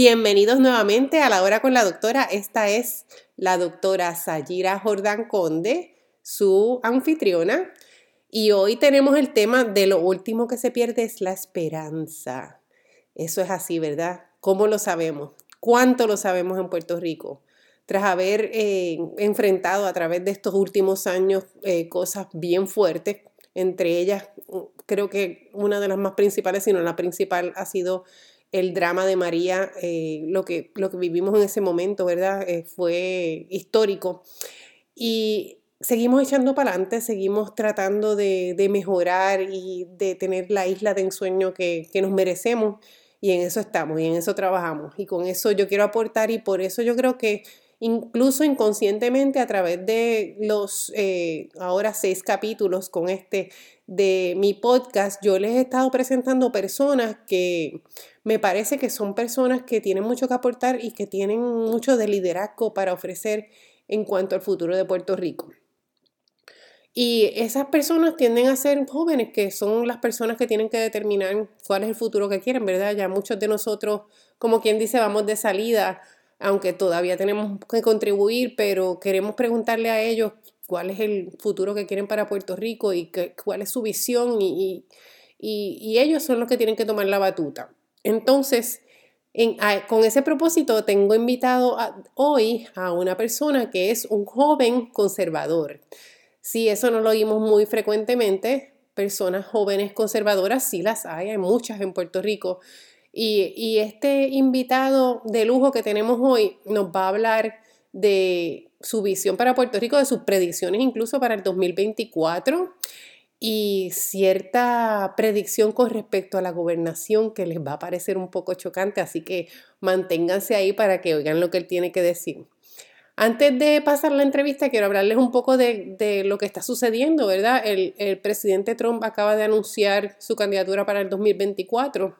Bienvenidos nuevamente a la hora con la doctora. Esta es la doctora Sayira Jordán Conde, su anfitriona. Y hoy tenemos el tema de lo último que se pierde es la esperanza. Eso es así, ¿verdad? ¿Cómo lo sabemos? ¿Cuánto lo sabemos en Puerto Rico? Tras haber eh, enfrentado a través de estos últimos años eh, cosas bien fuertes, entre ellas creo que una de las más principales, si no la principal, ha sido el drama de María, eh, lo, que, lo que vivimos en ese momento, ¿verdad? Eh, fue histórico. Y seguimos echando para adelante, seguimos tratando de, mejorar y de tener la isla de ensueño que, que nos merecemos. Y en eso estamos y en eso trabajamos. Y con eso yo quiero aportar y por eso yo creo que incluso inconscientemente a través de los eh, ahora seis capítulos con este de mi podcast, yo les he estado presentando personas que me parece que son personas que tienen mucho que aportar y que tienen mucho de liderazgo para ofrecer en cuanto al futuro de Puerto Rico. Y esas personas tienden a ser jóvenes, que son las personas que tienen que determinar cuál es el futuro que quieren, ¿verdad? Ya muchos de nosotros, como quien dice, vamos de salida aunque todavía tenemos que contribuir, pero queremos preguntarle a ellos cuál es el futuro que quieren para Puerto Rico y cuál es su visión y, ellos son los que tienen que tomar la batuta. Entonces, con ese propósito, tengo invitado hoy a una persona que es un joven conservador. Sí, eso no lo oímos muy frecuentemente. Personas jóvenes conservadoras sí las hay, hay muchas en Puerto Rico, y, este invitado de lujo que tenemos hoy nos va a hablar de su visión para Puerto Rico, de sus predicciones incluso para el 2024 y cierta predicción con respecto a la gobernación que les va a parecer un poco chocante, así que manténganse ahí para que oigan lo que él tiene que decir. Antes de pasar la entrevista, quiero hablarles un poco de, lo que está sucediendo, ¿verdad? El, el presidente Trump acaba de anunciar su candidatura para el 2024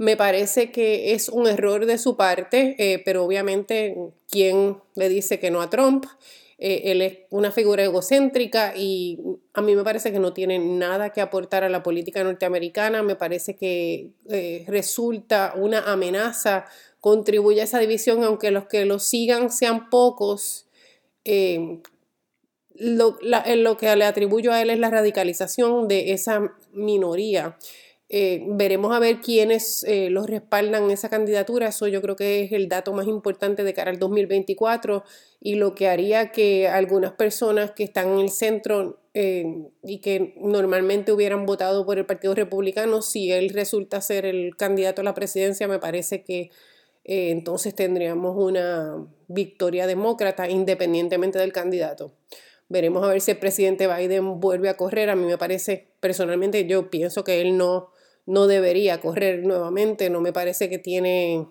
me parece que es un error de su parte, eh, pero obviamente, ¿quién le dice que no a Trump? Eh, él es una figura egocéntrica y a mí me parece que no tiene nada que aportar a la política norteamericana. Me parece que eh, resulta una amenaza, contribuye a esa división, aunque los que lo sigan sean pocos. lo, lo que le atribuyo a él es la radicalización de esa minoría. Eh, veremos a ver quiénes eh, los respaldan esa candidatura. Eso yo creo que es el dato más importante de cara al 2024 y lo que haría que algunas personas que están en el centro eh, y que normalmente hubieran votado por el Partido Republicano, si él resulta ser el candidato a la presidencia, me parece que entonces tendríamos una victoria demócrata independientemente del candidato. Veremos a ver si el presidente Biden vuelve a correr. A mí me parece, personalmente, yo pienso que él no, no debería correr nuevamente, no me parece que tiene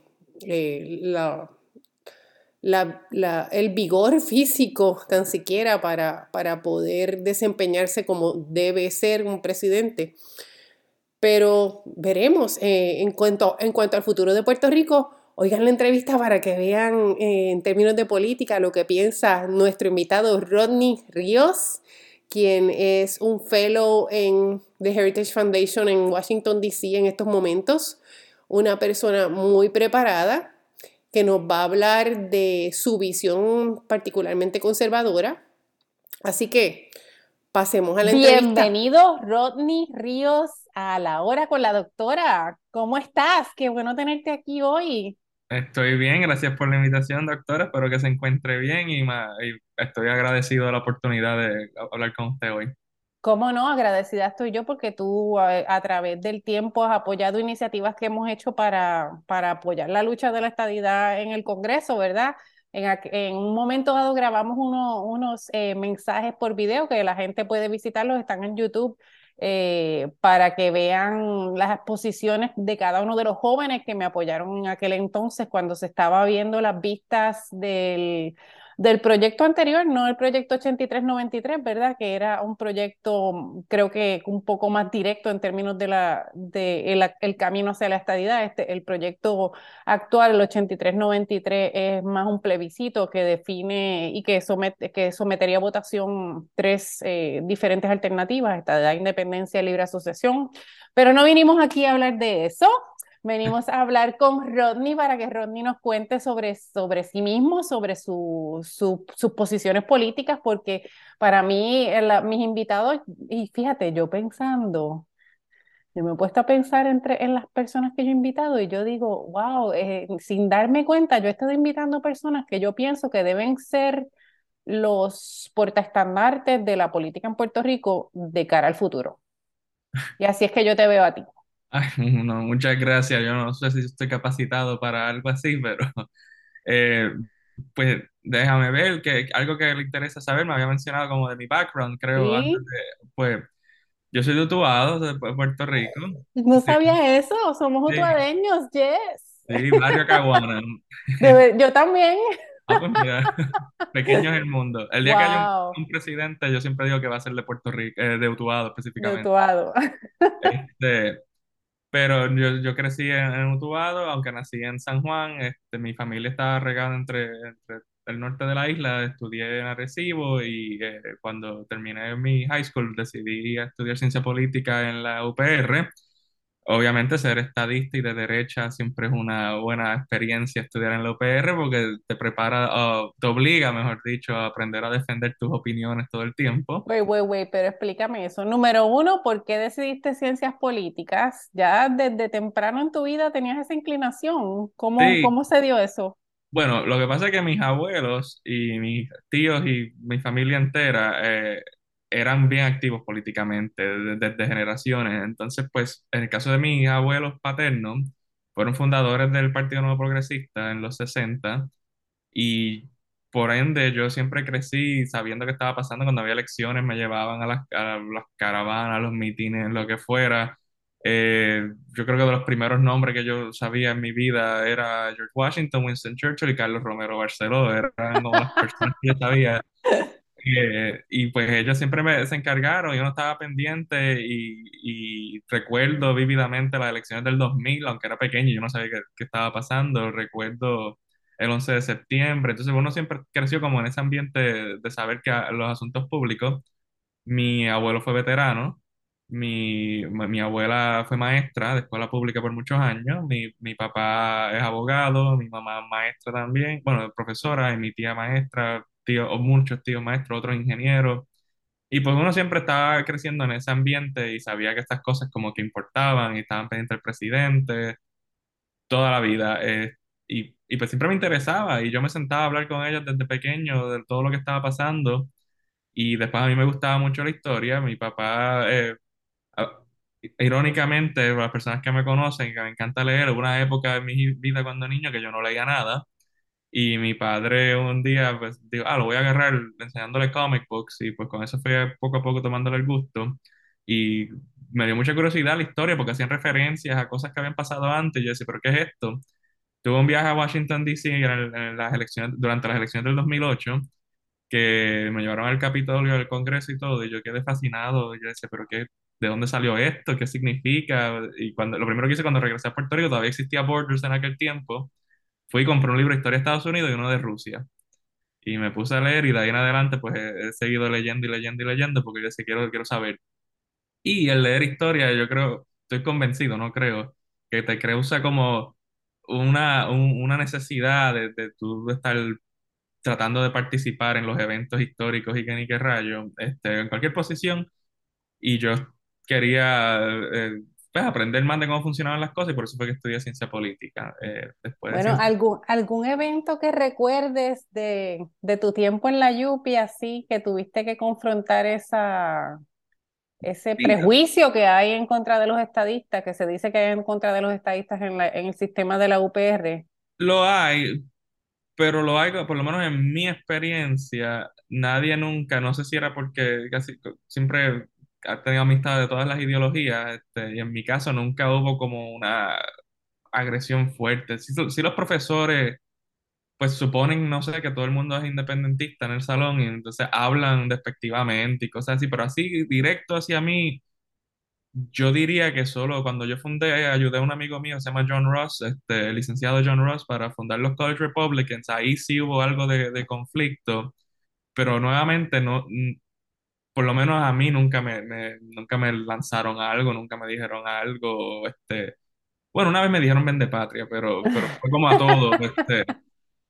eh, la, el vigor físico tan siquiera para, para poder desempeñarse como debe ser un presidente. Pero veremos eh, en, cuanto, en cuanto al futuro de Puerto Rico. Oigan la entrevista para que vean eh, en términos de política lo que piensa nuestro invitado Rodney Ríos quien es un fellow en The Heritage Foundation en Washington, D.C. en estos momentos, una persona muy preparada que nos va a hablar de su visión particularmente conservadora. Así que pasemos a la entrevista. Bienvenido, Rodney Ríos, a la hora con la doctora. ¿Cómo estás? Qué bueno tenerte aquí hoy. Estoy bien, gracias por la invitación, doctora. Espero que se encuentre bien y, estoy agradecido de la oportunidad de hablar con usted hoy. Cómo no, agradecida estoy yo porque tú a, través del tiempo has apoyado iniciativas que hemos hecho para, para apoyar la lucha de la estadidad en el Congreso, ¿verdad? En, un momento dado grabamos unos eh, mensajes por video que la gente puede visitarlos, están en YouTube eh, para que vean las exposiciones de cada uno de los jóvenes que me apoyaron en aquel entonces cuando se estaba viendo las vistas del del proyecto anterior, no el proyecto 8393, ¿verdad? Que era un proyecto, creo que un poco más directo en términos de la de el, camino hacia la estadidad. Este, el proyecto actual, el 8393, es más un plebiscito que define y que, somete, que sometería a votación tres eh, diferentes alternativas, estadidad, independencia, libre asociación. Pero no vinimos aquí a hablar de eso. Venimos a hablar con Rodney para que Rodney nos cuente sobre, sobre sí mismo, sobre su, su, sus posiciones políticas, porque para mí, mis invitados, y fíjate, yo pensando, yo me he puesto a pensar entre, en las personas que yo he invitado y yo digo, wow, eh, sin darme cuenta, yo he estado invitando personas que yo pienso que deben ser los portaestandartes de la política en Puerto Rico de cara al futuro. Y así es que yo te veo a ti. Ay, no, muchas gracias. Yo no sé si estoy capacitado para algo así, pero eh, pues déjame ver que algo que le interesa saber, me había mencionado como de mi background, creo, antes de, pues yo soy de Utuado, de Puerto Rico. ¿No sabías eso? Somos utuadeños, yes. Sí, barrio Caguana. yo también. Ah, pues pequeño es el mundo. El día que haya un, presidente, yo siempre digo que va a ser de Puerto Rico, eh, de Utuado específicamente. De Utuado. Este, pero yo, yo crecí en, en, Utuado, aunque nací en San Juan, este, mi familia estaba regada entre, entre el norte de la isla, estudié en Arecibo y eh, cuando terminé mi high school decidí estudiar ciencia política en la UPR obviamente ser estadista y de derecha siempre es una buena experiencia estudiar en la UPR porque te prepara, o te obliga, mejor dicho, a aprender a defender tus opiniones todo el tiempo. Güey, güey, güey, pero explícame eso. Número uno, ¿por qué decidiste ciencias políticas? Ya desde temprano en tu vida tenías esa inclinación. ¿Cómo, ¿cómo se dio eso? Bueno, lo que pasa es que mis abuelos y mis tíos y mi familia entera eh, eran bien activos políticamente desde, generaciones. Entonces, pues, en el caso de mis abuelos paternos, fueron fundadores del Partido Nuevo Progresista en los 60 y por ende yo siempre crecí sabiendo qué estaba pasando cuando había elecciones, me llevaban a las, las caravanas, a los mitines, lo que fuera. Eh, yo creo que de los primeros nombres que yo sabía en mi vida era George Washington, Winston Churchill y Carlos Romero Barceló. Eran como las personas que yo sabía eh, y pues ellos siempre me, se encargaron, yo no estaba pendiente y, y, recuerdo vívidamente las elecciones del 2000, aunque era pequeño, yo no sabía qué, qué, estaba pasando, recuerdo el 11 de septiembre, entonces uno siempre creció como en ese ambiente de, saber que los asuntos públicos, mi abuelo fue veterano, mi, mi abuela fue maestra de escuela pública por muchos años, mi, mi papá es abogado, mi mamá maestra también, bueno, profesora y mi tía maestra o muchos tíos maestros, otros ingenieros. Y pues uno siempre estaba creciendo en ese ambiente y sabía que estas cosas como que importaban y estaban pendientes del presidente toda la vida. Eh, y, y, pues siempre me interesaba y yo me sentaba a hablar con ellos desde pequeño de todo lo que estaba pasando. Y después a mí me gustaba mucho la historia. Mi papá, eh, irónicamente, las personas que me conocen, que me encanta leer, hubo una época en mi vida cuando niño que yo no leía nada. Y mi padre un día, pues, dijo, ah, lo voy a agarrar enseñándole comic books. Y pues con eso fue poco a poco tomándole el gusto. Y me dio mucha curiosidad la historia porque hacían referencias a cosas que habían pasado antes. Yo decía, ¿pero qué es esto? Tuve un viaje a Washington, D.C. En, las elecciones, durante las elecciones del 2008 que me llevaron al Capitolio, al Congreso y todo, y yo quedé fascinado. Yo decía, ¿pero qué? ¿De dónde salió esto? ¿Qué significa? Y cuando, lo primero que hice cuando regresé a Puerto Rico, todavía existía Borders en aquel tiempo, fui y compré un libro de historia de Estados Unidos y uno de Rusia. Y me puse a leer y de ahí en adelante pues he, seguido leyendo y leyendo y leyendo porque yo sí quiero, quiero saber. Y el leer historia, yo creo, estoy convencido, no creo, que te crea como una, una necesidad de, de tú estar tratando de participar en los eventos históricos y que ni qué rayo, este, en cualquier posición. Y yo quería eh, pues, aprender más de cómo funcionaban las cosas y por eso fue que estudié ciencia política. Eh, después bueno, ¿algún, ¿algún evento que recuerdes de, de, tu tiempo en la Yupi así que tuviste que confrontar esa, ese prejuicio que hay en contra de los estadistas, que se dice que hay en contra de los estadistas en, la, en el sistema de la UPR? Lo hay, pero lo hay, por lo menos en mi experiencia, nadie nunca, no sé si era porque casi siempre ha tenido amistad de todas las ideologías, este, y en mi caso nunca hubo como una agresión fuerte. Si, si los profesores, pues suponen, no sé, que todo el mundo es independentista en el salón y entonces hablan despectivamente y cosas así, pero así directo hacia mí, yo diría que solo cuando yo fundé, ayudé a un amigo mío, se llama John Ross, este, licenciado John Ross, para fundar los College Republicans, ahí sí hubo algo de, de conflicto, pero nuevamente no por lo menos a mí nunca me, nunca me lanzaron algo, nunca me dijeron algo, este, Bueno, una vez me dijeron vende patria, pero, pero fue como a todo. Este,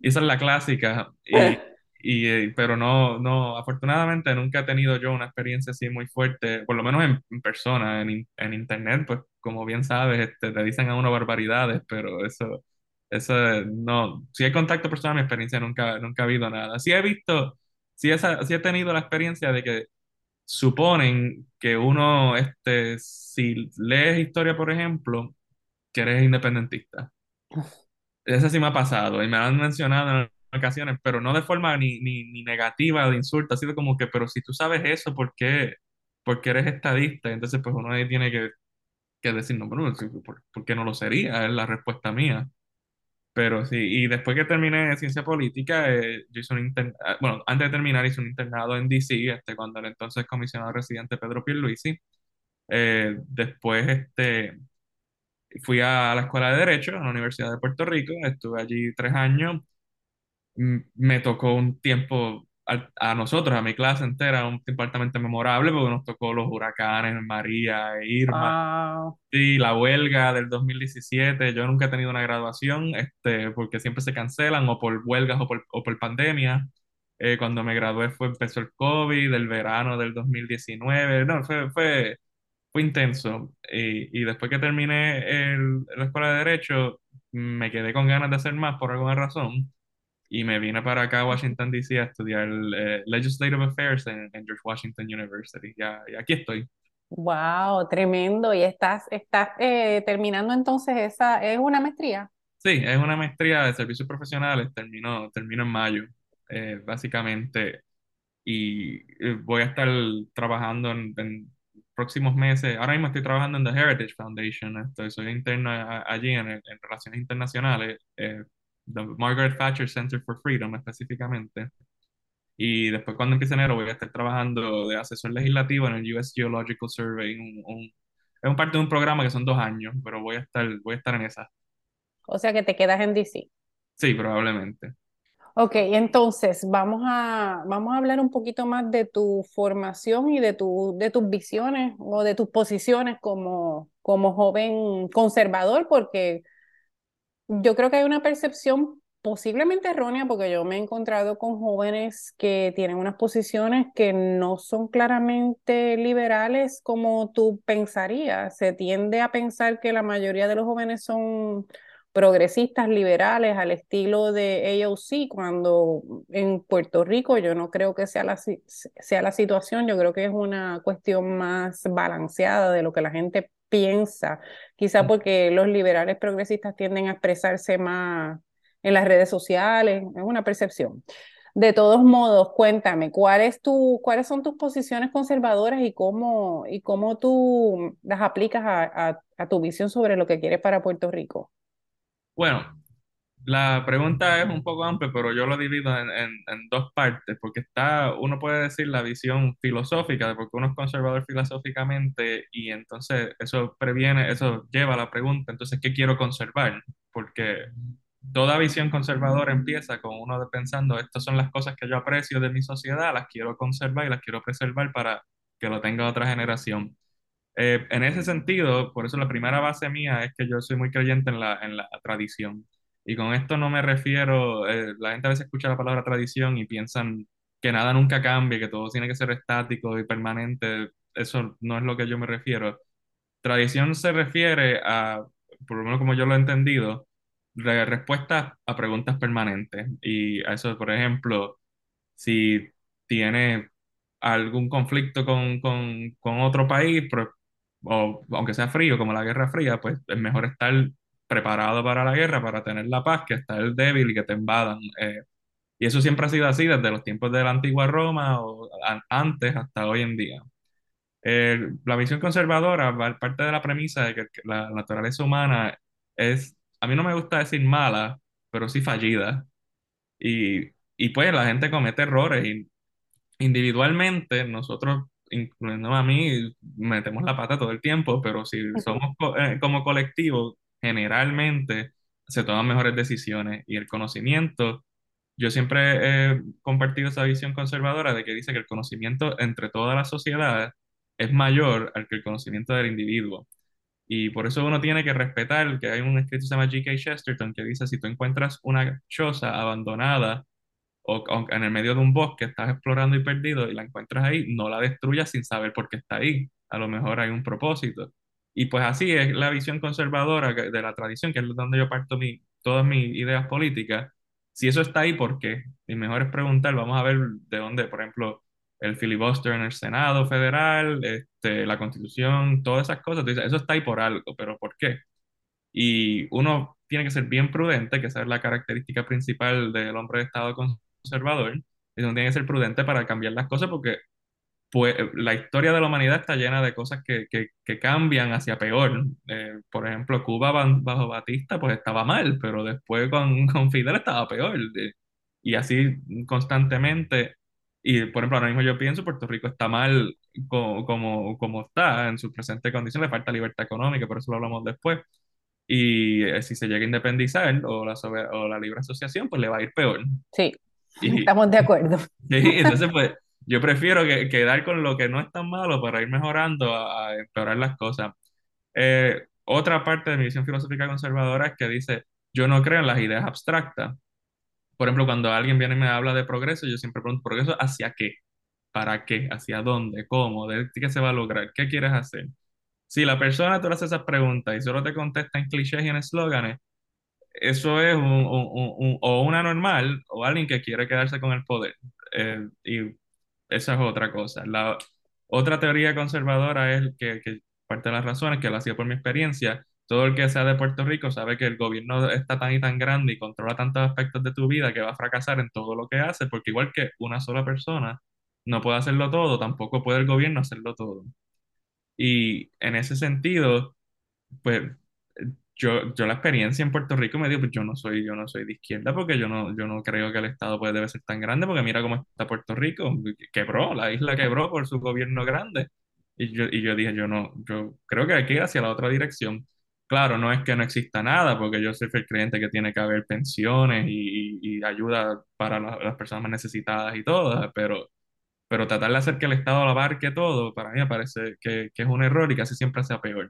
esa es la clásica. Y, y, pero no, no, afortunadamente nunca he tenido yo una experiencia así muy fuerte, por lo menos en, en persona, en, in- en internet, pues como bien sabes, este, te dicen a uno barbaridades, pero eso, eso no, si hay contacto personal, mi experiencia nunca, nunca ha habido nada. Sí he visto, sí, esa, sí he tenido la experiencia de que suponen que uno, este, si lees historia, por ejemplo, que eres independentista. Eso sí me ha pasado y me lo han mencionado en ocasiones, pero no de forma ni, ni, ni negativa o de insulto, ha sido como que, pero si tú sabes eso, ¿por qué, por qué eres estadista? Entonces, pues uno ahí tiene que, que decir, no, bueno, ¿por, por qué no lo sería? Es la respuesta mía. Pero sí, y después que terminé ciencia política, eh, yo hice un inter- ah, bueno, antes de terminar hice un internado en DC, este, cuando el entonces comisionado residente Pedro Pierluisi. Eh, después, este, fui a la Escuela de Derecho en la Universidad de Puerto Rico, estuve allí tres años. Me tocó un tiempo al- a, nosotros, a mi clase entera, un tiempo altamente memorable porque nos tocó los huracanes, María e Irma, Wow. y la huelga del 2017. Yo nunca he tenido una graduación, este, porque siempre se cancelan o por huelgas o por, o por pandemia. Eh, cuando me gradué fue, empezó el COVID, el verano del 2019. No, fue, fue, fue intenso. Y, y después que terminé el- la escuela de Derecho, me quedé con ganas de hacer más por alguna razón. Y me vine para acá a Washington, D.C. a estudiar eh, Legislative Affairs en, en George Washington University. Ya, y aquí estoy. Wow, tremendo. Y estás, estás eh, terminando entonces esa, es una maestría. Sí, es una maestría de servicios profesionales. Termino, termino en mayo, eh, básicamente. Y eh, voy a estar trabajando en, en próximos meses. Ahora mismo estoy trabajando en The Heritage Foundation. Estoy, soy interno a- allí en, en Relaciones Internacionales, eh, The Margaret Thatcher Center for Freedom específicamente. Y después cuando empiece enero voy a estar trabajando de asesor legislativo en el US Geological Survey. Un, un- es un parte de un programa que son dos años, pero voy a estar, voy a estar en esa. O sea que te quedas en DC. Sí, probablemente. Ok, entonces vamos a, vamos a hablar un poquito más de tu formación y de, tu, de tus visiones o de tus posiciones como, como joven conservador, porque yo creo que hay una percepción posiblemente errónea, porque yo me he encontrado con jóvenes que tienen unas posiciones que no son claramente liberales como tú pensarías. Se tiende a pensar que la mayoría de los jóvenes son progresistas liberales al estilo de AOC, cuando en Puerto Rico yo no creo que sea la, sea la situación, yo creo que es una cuestión más balanceada de lo que la gente piensa, quizá porque los liberales progresistas tienden a expresarse más en las redes sociales, es una percepción. De todos modos, cuéntame, ¿cuál es tu, ¿cuáles son tus posiciones conservadoras y cómo, y cómo tú las aplicas a, a- a tu visión sobre lo que quieres para Puerto Rico? Bueno, la pregunta es un poco amplia, pero yo lo divido en, en- dos partes, porque está, uno puede decir la visión filosófica, de porque uno es conservador filosóficamente, y entonces eso previene, eso lleva a la pregunta, entonces, ¿qué quiero conservar? Porque toda visión conservadora empieza con uno de pensando, estas son las cosas que yo aprecio de mi sociedad, las quiero conservar y las quiero preservar para que lo tenga otra generación. Eh, en ese sentido, por eso la primera base mía es que yo soy muy creyente en la, en la tradición. Y con esto no me refiero, eh, la gente a veces escucha la palabra tradición y piensan que nada nunca cambia, que todo tiene que ser estático y permanente. Eso no es lo que yo me refiero. Tradición se refiere a, por lo menos como yo lo he entendido, re- respuestas a preguntas permanentes. Y a eso, por ejemplo, si tiene algún conflicto con, con, con otro país, pero- o aunque sea frío, como la Guerra Fría, pues es mejor estar preparado para la guerra, para tener la paz, que estar débil y que te invadan. Eh, y eso siempre ha sido así desde los tiempos de la antigua Roma o a- antes hasta hoy en día. Eh, la visión conservadora va- parte de la premisa de que la naturaleza humana es, a mí no me gusta decir mala, pero sí fallida. Y, y pues la gente comete errores y individualmente nosotros, incluyendo a mí, metemos la pata todo el tiempo, pero si somos co- eh, como colectivo, generalmente se toman mejores decisiones y el conocimiento, yo siempre he compartido esa visión conservadora de que dice que el conocimiento entre todas las sociedades es mayor al que el conocimiento del individuo. Y por eso uno tiene que respetar que hay un escrito que se llama G.K. Chesterton que dice, si tú encuentras una choza abandonada o, o en el medio de un bosque, estás explorando y perdido y la encuentras ahí, no la destruyas sin saber por qué está ahí. A lo mejor hay un propósito. Y pues así es la visión conservadora de la tradición, que es donde yo parto mi, todas mis ideas políticas. Si eso está ahí, ¿por qué? Y mejor es preguntar, vamos a ver de dónde, por ejemplo, el filibuster en el Senado federal, este, la Constitución, todas esas cosas. Dices, eso está ahí por algo, pero ¿por qué? Y uno tiene que ser bien prudente, que esa es la característica principal del hombre de Estado conservador, y uno tiene que ser prudente para cambiar las cosas porque pues la historia de la humanidad está llena de cosas que, que, que cambian hacia peor. Eh, por ejemplo, Cuba bajo Batista pues estaba mal, pero después con, con Fidel estaba peor. Eh, y así constantemente. Y por ejemplo, ahora mismo yo pienso Puerto Rico está mal co- como, como está en su presente condición, le falta libertad económica, por eso lo hablamos después. Y eh, si se llega a independizar o la, sober- o la libre asociación, pues le va a ir peor. Sí, Y, estamos de acuerdo. Sí, entonces pues yo prefiero que, quedar con lo que no es tan malo para ir mejorando a, a empeorar las cosas. Eh, otra parte de mi visión filosófica conservadora es que dice, yo no creo en las ideas abstractas. Por ejemplo, cuando alguien viene y me habla de progreso, yo siempre pregunto, ¿progreso hacia qué? ¿Para qué? ¿Hacia dónde? ¿Cómo? ¿De qué se va a lograr? ¿Qué quieres hacer? Si la persona tú le haces esas preguntas y solo te contesta en clichés y en eslóganes, eso es o una normal o alguien que quiere quedarse con el poder. Eh, y esa es otra cosa. La otra teoría conservadora es que, que parte de las razones que lo hacía por mi experiencia. Todo el que sea de Puerto Rico sabe que el gobierno está tan y tan grande y controla tantos aspectos de tu vida que va a fracasar en todo lo que hace, porque igual que una sola persona no puede hacerlo todo, tampoco puede el gobierno hacerlo todo. Y en ese sentido, pues yo, yo la experiencia en Puerto Rico me digo, pues yo no soy, yo no soy de izquierda porque yo no, yo no creo que el Estado pues, debe ser tan grande porque mira cómo está Puerto Rico, quebró, la isla quebró por su gobierno grande. Y yo, y yo dije, yo no, yo creo que hay que ir hacia la otra dirección. Claro, no es que no exista nada, porque yo soy fiel creyente que tiene que haber pensiones y, y ayuda para la- las personas más necesitadas y todas, pero, pero tratar de hacer que el Estado abarque todo, para mí me parece que, que es un error y casi siempre sea peor.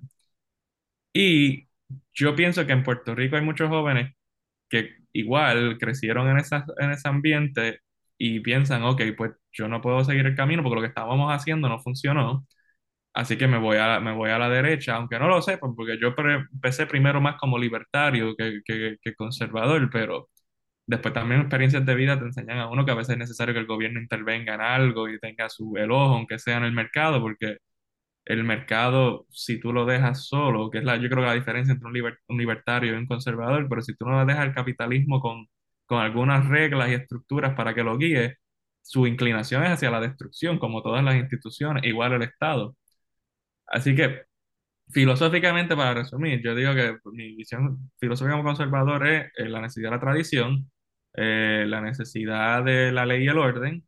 Y yo pienso que en Puerto Rico hay muchos jóvenes que igual crecieron en, esa, en ese ambiente y piensan, ok, pues yo no puedo seguir el camino porque lo que estábamos haciendo no funcionó, así que me voy a, me voy a la derecha, aunque no lo sepan, porque yo pre- empecé primero más como libertario que, que, que conservador, pero después también experiencias de vida te enseñan a uno que a veces es necesario que el gobierno intervenga en algo y tenga su, el ojo, aunque sea en el mercado, porque el mercado, si tú lo dejas solo, que es la, yo creo la diferencia entre un, liber- un libertario y un conservador, pero si tú no dejas el capitalismo con, con algunas reglas y estructuras para que lo guíe, su inclinación es hacia la destrucción, como todas las instituciones, igual el Estado. Así que, filosóficamente, para resumir, yo digo que mi visión filosófica como conservador es eh, la necesidad de la tradición, eh, la necesidad de la ley y el orden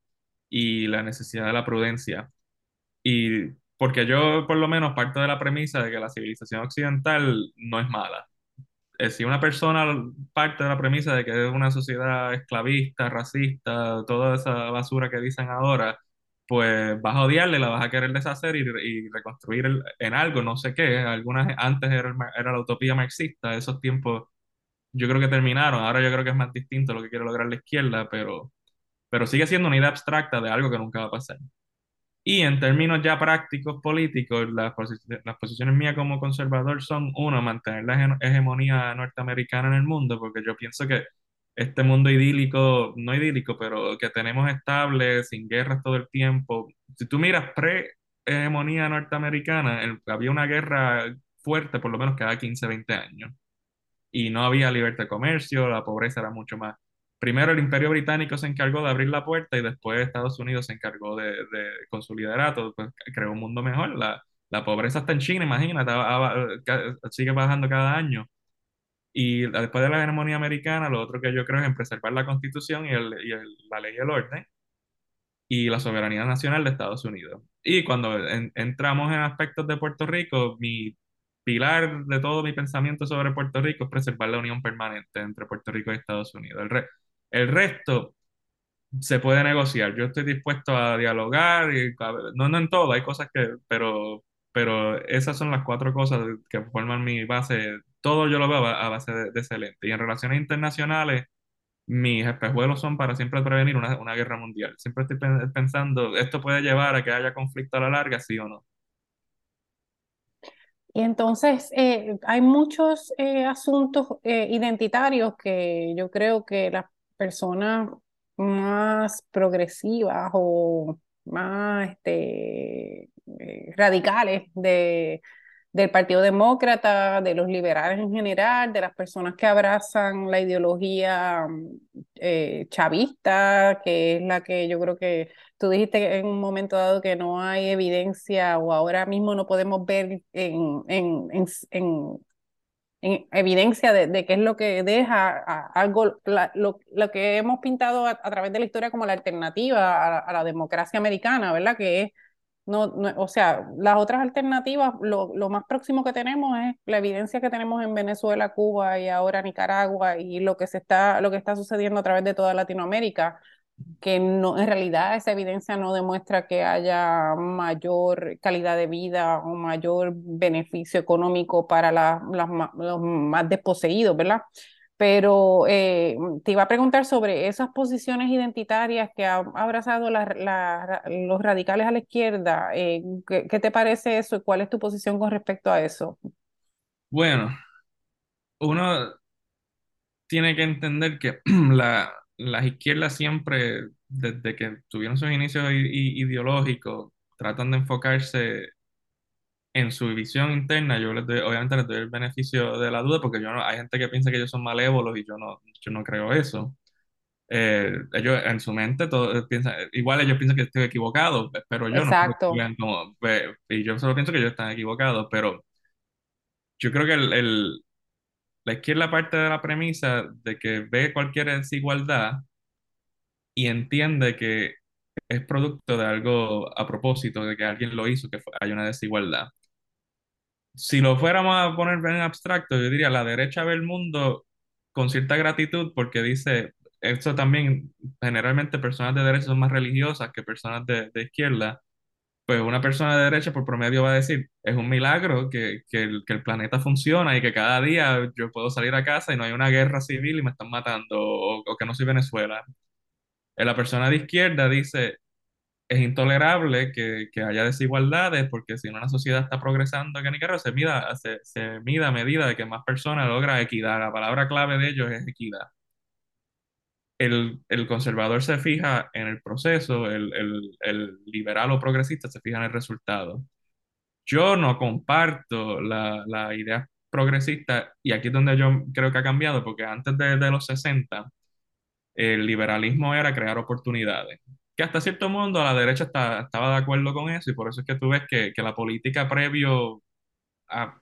y la necesidad de la prudencia. Y porque yo por lo menos parto de la premisa de que la civilización occidental no es mala. Eh, si una persona parte de la premisa de que es una sociedad esclavista, racista, toda esa basura que dicen ahora, pues vas a odiarle, la vas a querer deshacer y, y reconstruir el- en algo, no sé qué. Algunas antes era, era la utopía marxista, esos tiempos yo creo que terminaron. Ahora yo creo que es más distinto lo que quiere lograr la izquierda, pero, pero sigue siendo una idea abstracta de algo que nunca va a pasar. Y en términos ya prácticos políticos, las, las posiciones mías como conservador son, uno, mantener la hege- hegemonía norteamericana en el mundo, porque yo pienso que este mundo idílico, no idílico, pero que tenemos estable, sin guerras todo el tiempo, si tú miras pre-hegemonía norteamericana, el- había una guerra fuerte por lo menos cada 15, 20 años y no había libertad de comercio, la pobreza era mucho más. Primero el Imperio Británico se encargó de abrir la puerta y después Estados Unidos se encargó de, de con su liderato, pues creó un mundo mejor. La, pobreza está en China, imagínate, sigue bajando cada año. Y después de la hegemonía americana, lo otro que yo creo es en preservar la Constitución y, la ley y el orden y la soberanía nacional de Estados Unidos. Y cuando en- entramos en aspectos de Puerto Rico, mi pilar de todo mi pensamiento sobre Puerto Rico es preservar la unión permanente entre Puerto Rico y Estados Unidos. El, re- el resto se puede negociar. Yo estoy dispuesto a dialogar, y, no, no en todo, hay cosas que, pero, pero esas son las cuatro cosas que forman mi base. Todo yo lo veo a base de, excelente. Y en relaciones internacionales, mis espejuelos son para siempre prevenir una, una guerra mundial. Siempre estoy pen- pensando, ¿esto puede llevar a que haya conflicto a la larga, sí o no? Y entonces eh, hay muchos eh, asuntos eh, identitarios que yo creo que las personas más progresivas o más este, eh, radicales de, del Partido Demócrata, de los liberales en general, de las personas que abrazan la ideología eh, chavista, que es la que yo creo que Tú dijiste en un momento dado que no hay evidencia o ahora mismo no podemos ver en, en, en- en evidencia de, de qué es lo que deja a- algo, la- lo, lo que hemos pintado a, a través de la historia como la alternativa a, la democracia americana, ¿verdad? Que es, no, no- o sea, las otras alternativas, lo, lo más próximo que tenemos es la evidencia que tenemos en Venezuela, Cuba y ahora Nicaragua y lo que se está, lo que está sucediendo a través de toda Latinoamérica que no, en realidad esa evidencia no demuestra que haya mayor calidad de vida o mayor beneficio económico para los más desposeídos, ¿verdad? Pero eh, te iba a preguntar sobre esas posiciones identitarias que han abrazado la- los radicales a la izquierda. eh, ¿qué, qué te parece eso y cuál es tu posición con respecto a eso? Bueno, uno tiene que entender que la, las izquierdas siempre, desde que tuvieron sus inicios ideológicos, tratan de enfocarse en su visión interna. Yo les doy, obviamente les doy el beneficio de la duda porque yo no, hay gente que piensa que ellos son malévolos y yo no, yo no creo eso. Eh, ellos en su mente todo, piensan, igual ellos piensan que estoy equivocado, pero yo no Exacto. vean como, y yo solo pienso que ellos están equivocados, pero yo creo que el, el- la izquierda parte de la premisa de que ve cualquier desigualdad y entiende que es producto de algo a propósito, de que alguien lo hizo, que hay una desigualdad. Si lo fuéramos a poner en abstracto, yo diría la derecha ve el mundo con cierta gratitud porque dice, esto también, generalmente personas de derecha son más religiosas que personas de, de izquierda, pues una persona de derecha por promedio va a decir, es un milagro que, que el, que el planeta funciona y que cada día yo puedo salir a casa y no hay una guerra civil y me están matando o, que no soy Venezuela. Eh, La persona de izquierda dice, es intolerable que, que haya desigualdades porque si una sociedad está progresando en Nicaragua se mida, se, se mida a medida de que más personas logran equidad. La palabra clave de ellos es equidad. El, el conservador se fija en el proceso, el, el, el liberal o progresista se fija en el resultado. Yo no comparto la, la idea progresista y aquí es donde yo creo que ha cambiado porque antes de, de los 60 el liberalismo era crear oportunidades. Que hasta cierto modo la derecha está- estaba de acuerdo con eso y por eso es que tú ves que, que la política previo a,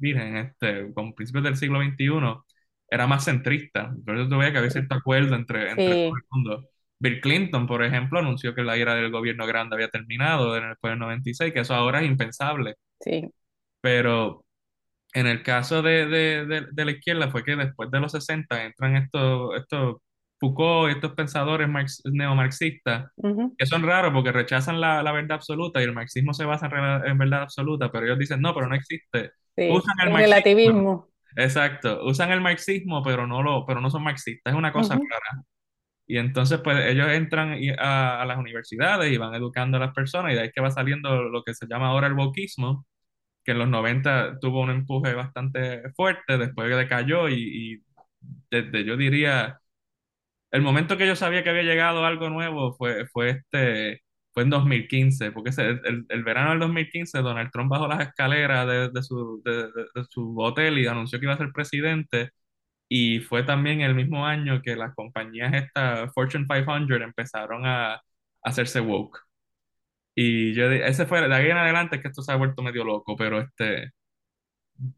miren, este, con principios del siglo XXI era más centrista. Eso tú ves que había cierto acuerdo entre, entre todo Sí, el mundo. Bill Clinton, por ejemplo, anunció que la era del gobierno grande había terminado después del 96, que eso ahora es impensable. sí. Pero en el caso de, de, de, de la izquierda fue que después de los 60 entran estos, estos Foucault y estos pensadores marx- neomarxistas, Ujú, que son raros porque rechazan la, la verdad absoluta y el marxismo se basa en, en verdad absoluta, pero ellos dicen, no, pero no existe. Sí, Usan el el marxismo, relativismo. Exacto, usan el marxismo, pero no, lo, pero no son marxistas, es una cosa Ujú, rara. Y entonces, pues ellos entran a, a las universidades y van educando a las personas y de ahí es que va saliendo lo que se llama ahora el wokismo que en los 90 tuvo un empuje bastante fuerte, después decayó y, y desde, yo diría, el momento que yo sabía que había llegado algo nuevo fue, fue, este, fue en 2015, porque el, el verano del 2015 Donald Trump bajó las escaleras de, de su, de, de- su hotel y anunció que iba a ser presidente. Y fue también el mismo año que las compañías estas Fortune 500 empezaron a, a hacerse woke. Y yo, ese fue, de ahí en adelante es que esto se ha vuelto medio loco, pero este,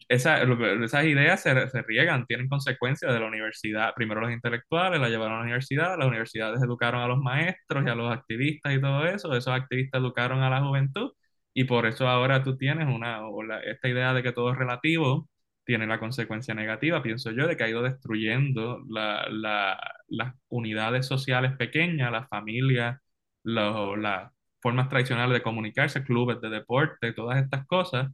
esa- esas ideas se, se riegan, tienen consecuencias de la universidad. Primero los intelectuales la llevaron a la universidad, las universidades educaron a los maestros y a los activistas y todo eso, esos activistas educaron a la juventud y por eso ahora tú tienes una, o la- esta idea de que todo es relativo tiene la consecuencia negativa, pienso yo, de que ha ido destruyendo la- la- las unidades sociales pequeñas, las familias, lo- la- formas tradicionales de comunicarse, clubes de deporte, todas estas cosas,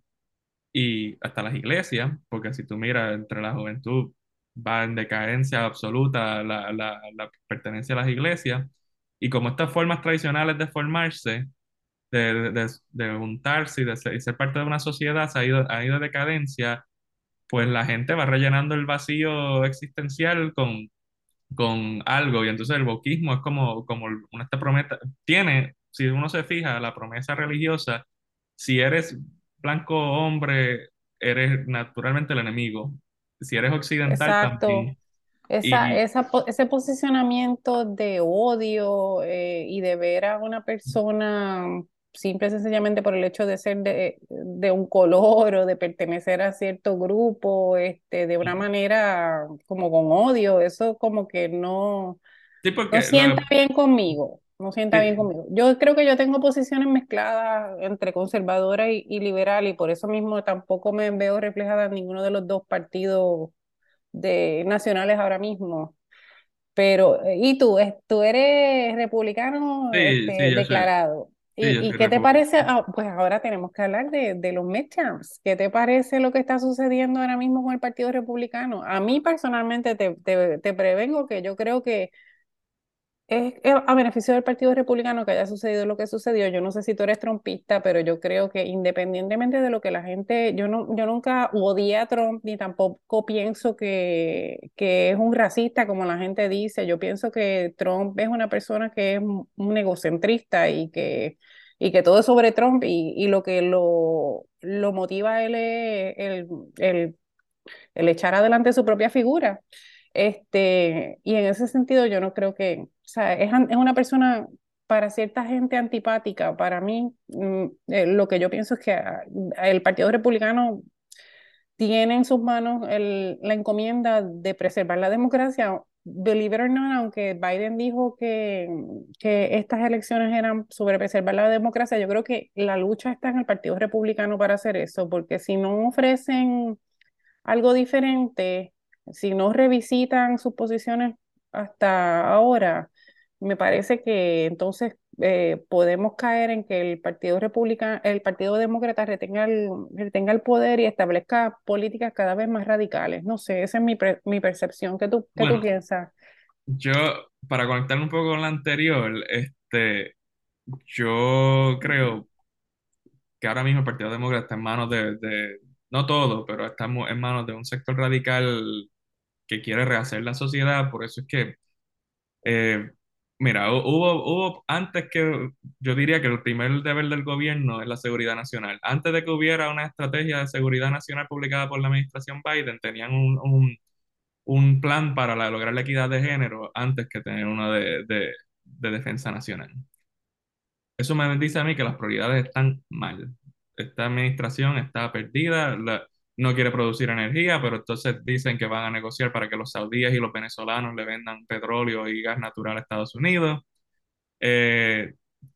y hasta las iglesias, porque si tú miras entre la juventud, va en decadencia absoluta la, la, la pertenencia a las iglesias, y como estas formas tradicionales de formarse, de, de, de juntarse y de ser, y ser, parte de una sociedad se ha ido, ha ido decadencia, pues la gente va rellenando el vacío existencial con, con algo y entonces el bautismo es como, como una esta promesa, tiene, si uno se fija, la promesa religiosa, si eres blanco hombre, eres naturalmente el enemigo, si eres occidental Exacto. también. Esa, Y esa, po- ese posicionamiento de odio eh, y de ver a una persona simple y sencillamente por el hecho de ser de, de un color o de pertenecer a cierto grupo, este, de una manera como con odio, eso como que no, sí, no lo, sienta bien conmigo, no sienta bien conmigo. Yo creo que yo tengo posiciones mezcladas entre conservadora y, y liberal y por eso mismo tampoco me veo reflejada en ninguno de los dos partidos de nacionales ahora mismo. Pero, eh, ¿y tú? ¿Tú eres republicano sí, este, sí, declarado? ¿Y, y qué te parece? Ah, pues ahora tenemos que hablar de, de los midterms. ¿Qué te parece lo que está sucediendo ahora mismo con el Partido Republicano? A mí personalmente te, te, te prevengo que yo creo que es a beneficio del Partido Republicano que haya sucedido lo que sucedió. Yo no sé si tú eres trumpista, pero yo creo que independientemente de lo que la gente, yo no, yo nunca odié a Trump ni tampoco pienso que, que es un racista como la gente dice. Yo pienso que Trump es una persona que es un egocentrista y que, y que todo es sobre Trump y, y lo que lo, lo motiva a él es el, el el echar adelante su propia figura. Este, y en ese sentido yo no creo que, sea, es, es una persona para cierta gente antipática. Para mí, mm, eh, lo que yo pienso es que ah, el Partido Republicano tiene en sus manos el- la encomienda de preservar la democracia. Believe it or not, aunque Biden dijo que, que estas elecciones eran sobre preservar la democracia, yo creo que la lucha está en el Partido Republicano para hacer eso, porque si no ofrecen algo diferente, si no revisitan sus posiciones hasta ahora, me parece que entonces eh, podemos caer en que el Partido Republicano, el Partido Demócrata retenga el, retenga el poder y establezca políticas cada vez más radicales. No sé, esa es mi, pre- mi percepción. ¿Qué tú, qué tú piensas? yo, para conectar un poco con la anterior, este, yo creo que ahora mismo el Partido Demócrata está en manos de, de- no todo, pero está en manos de un sector radical que quiere rehacer la sociedad, por eso es que, eh, mira, hu- hubo, hubo, antes que, yo diría que el primer deber del gobierno es la seguridad nacional. Antes de que hubiera una estrategia de seguridad nacional publicada por la administración Biden, tenían un, un, un plan para lograr la equidad de género antes que tener una de, de de defensa nacional. Eso me dice a mí que las prioridades están mal. Esta administración está perdida, no quiere producir energía, pero entonces dicen que van a negociar para que los saudíes y los venezolanos le vendan petróleo y gas natural a Estados Unidos. Eh,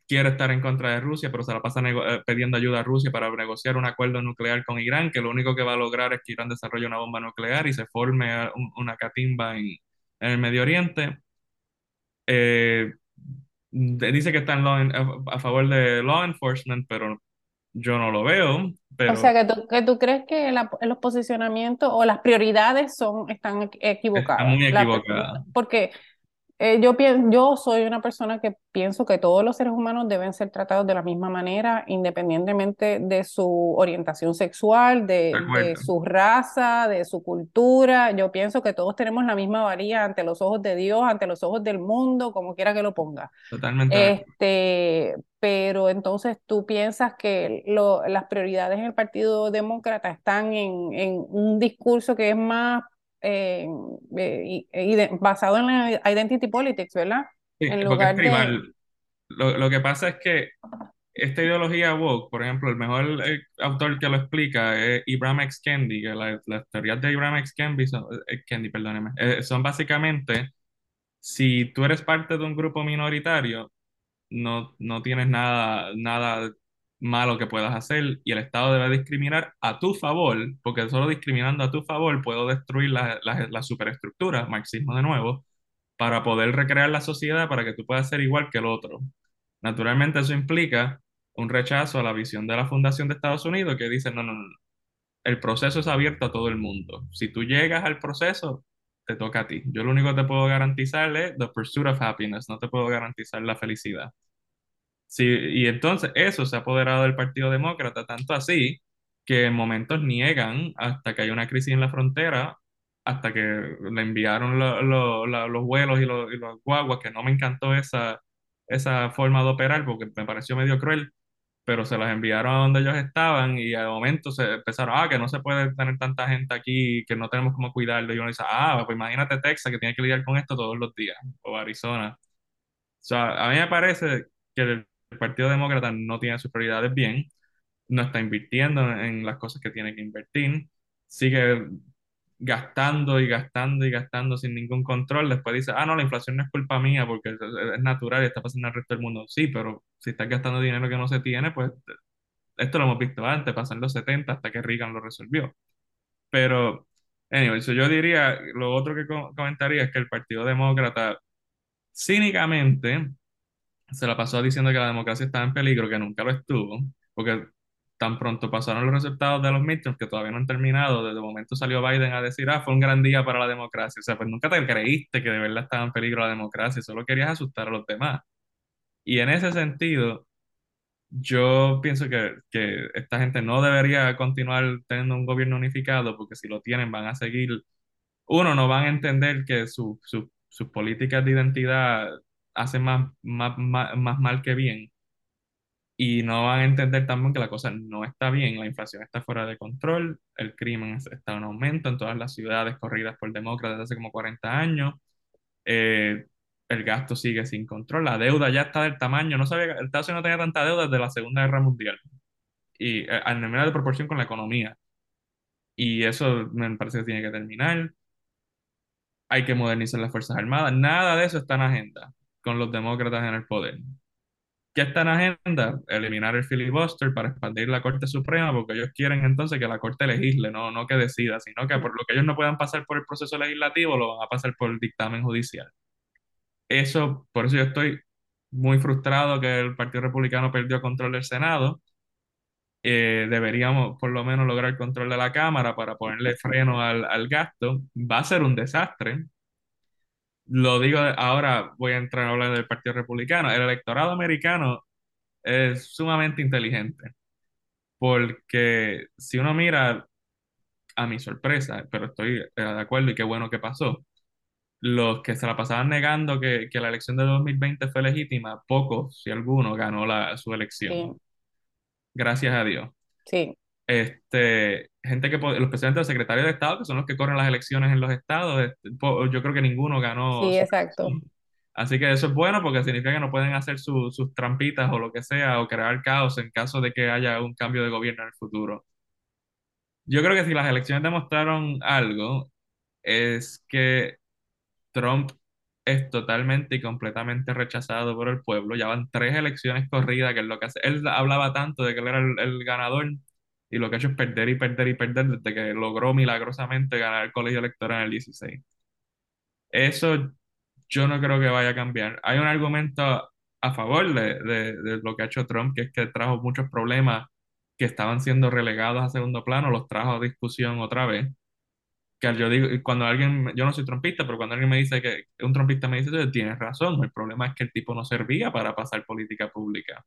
quiere estar en contra de Rusia, pero se la pasa eh, pidiendo ayuda a Rusia para negociar un acuerdo nuclear con Irán, que lo único que va a lograr es que Irán desarrolle una bomba nuclear y se forme eh, un- una catimba en, el Medio Oriente. Dice que está en a favor de law enforcement, pero yo no lo veo. O sea, Pero que tú, que tú crees que la- los posicionamientos o las prioridades son, están equ- está equivocadas. muy La- equivocada. porque Eh, yo, pien- yo soy una persona que pienso que todos los seres humanos deben ser tratados de la misma manera, independientemente de su orientación sexual, De su raza, de su cultura. Yo pienso que todos tenemos la misma valía ante los ojos de Dios, ante los ojos del mundo, como quiera que lo ponga. totalmente. Este, pero entonces tú piensas que lo- las prioridades en el Partido Demócrata están en, en un discurso que es más eh, eh, de- basado en la identity politics, ¿verdad? Sí, En porque es lugar de, tribal. Lo, lo que pasa es que esta ideología woke, por ejemplo, el mejor eh, autor que lo explica es Ibram X. Kendi, que la- las teorías de Ibram X. Kendi son, eh, Kendi, perdóneme, son básicamente, si tú eres parte de un grupo minoritario, no, no tienes nada, nada malo que puedas hacer y el Estado debe discriminar a tu favor, porque solo discriminando a tu favor puedo destruir la, la, la superestructura, marxismo de nuevo, para poder recrear la sociedad para que tú puedas ser igual que el otro. Naturalmente eso implica un rechazo a la visión de la Fundación de Estados Unidos que dice, no, no, no, el proceso es abierto a todo el mundo. Si tú llegas al proceso, te toca a ti. Yo lo único que te puedo garantizar es the pursuit of happiness, no te puedo garantizar la felicidad. Y entonces eso se ha apoderado del Partido Demócrata, tanto así que en momentos niegan hasta que hay una crisis en la frontera, hasta que le enviaron los vuelos y, los guaguas, que no me encantó esa, esa forma de operar porque me pareció medio cruel, pero se las enviaron a donde ellos estaban y al momento se empezaron, ah, que no se puede tener tanta gente aquí, que no tenemos cómo cuidarlo. Y uno dice, ah, pues imagínate Texas que tiene que lidiar con esto todos los días, o Arizona. O sea, a mí me parece que Partido Demócrata no tiene sus prioridades bien, no está invirtiendo en las cosas que tiene que invertir, sigue gastando y gastando y gastando sin ningún control. Después dice, ah, no, la inflación no es culpa mía porque es, natural y está pasando al resto del mundo. Sí, pero si estás gastando dinero que no se tiene, pues esto lo hemos visto antes, pasan los 70 hasta que Reagan lo resolvió. Pero, anyway, so yo diría, lo otro que co- comentaría es que el Partido Demócrata cínicamente se la pasó diciendo que la democracia estaba en peligro, que nunca lo estuvo, porque tan pronto pasaron los resultados de los midterms que todavía no han terminado, desde momento salió Biden a decir, ah, fue un gran día para la democracia. O sea, pues nunca te creíste que de verdad estaba en peligro la democracia, solo querías asustar a los demás. Y en ese sentido, yo pienso que, que esta gente no debería continuar teniendo un gobierno unificado, porque si lo tienen van a seguir, uno, no van a entender que su- su- sus políticas de identidad hacen más, más, más, más mal que bien, y no van a entender también que la cosa no está bien, la inflación está fuera de control, el crimen es- está en aumento en todas las ciudades corridas por demócratas hace como 40 años, eh, el gasto sigue sin control, la deuda ya está del tamaño, no sabía, Estados Unidos no tenía tanta deuda desde la Segunda Guerra Mundial, y eh, al nivel de proporción con la economía, y eso me parece que tiene que terminar, hay que modernizar las Fuerzas Armadas, nada de eso está en agenda con los demócratas en el poder. ¿Qué está en agenda? Eliminar el filibuster para expandir la Corte Suprema, porque ellos quieren entonces que la Corte legisle, no, no que decida, sino que por lo que ellos no puedan pasar por el proceso legislativo, lo van a pasar por el dictamen judicial. Eso, por eso yo estoy muy frustrado que el Partido Republicano perdió control del Senado. Eh, deberíamos por lo menos lograr control de la Cámara para ponerle freno al, al gasto. Va a ser un desastre. Lo digo ahora, voy a entrar a hablar del Partido Republicano. El electorado americano es sumamente inteligente, porque si uno mira, a mi sorpresa, pero estoy eh, de acuerdo y qué bueno que pasó, los que se la pasaban negando que, que la elección de 2020 fue legítima, pocos, si alguno, ganó la, su Sí, elección, gracias a Dios. sí, Este, gente que, los presidentes, los secretarios de Estado, que son los que corren las elecciones en los estados, este, yo creo que ninguno ganó sí, exacto. Así que eso es bueno porque significa que no pueden hacer su- sus trampitas o lo que sea o crear caos en caso de que haya un cambio de gobierno en el futuro. Yo creo que si las elecciones demostraron algo, es que Trump es totalmente y completamente rechazado por el pueblo. Ya van tres elecciones corridas, que es lo que hace. Él hablaba tanto de que él era el, el ganador y lo que ha hecho es perder y perder y perder desde que logró milagrosamente ganar el colegio electoral en el 16. Eso yo no creo que vaya a cambiar. Hay un argumento a favor de, de- de lo que ha hecho Trump, que es que trajo muchos problemas que estaban siendo relegados a segundo plano, los trajo a discusión otra vez. Que yo digo, cuando alguien, yo no soy trompista, pero cuando alguien me dice que un trompista me dice, "Oye, tienes razón, el problema es que el tipo no servía para pasar política pública.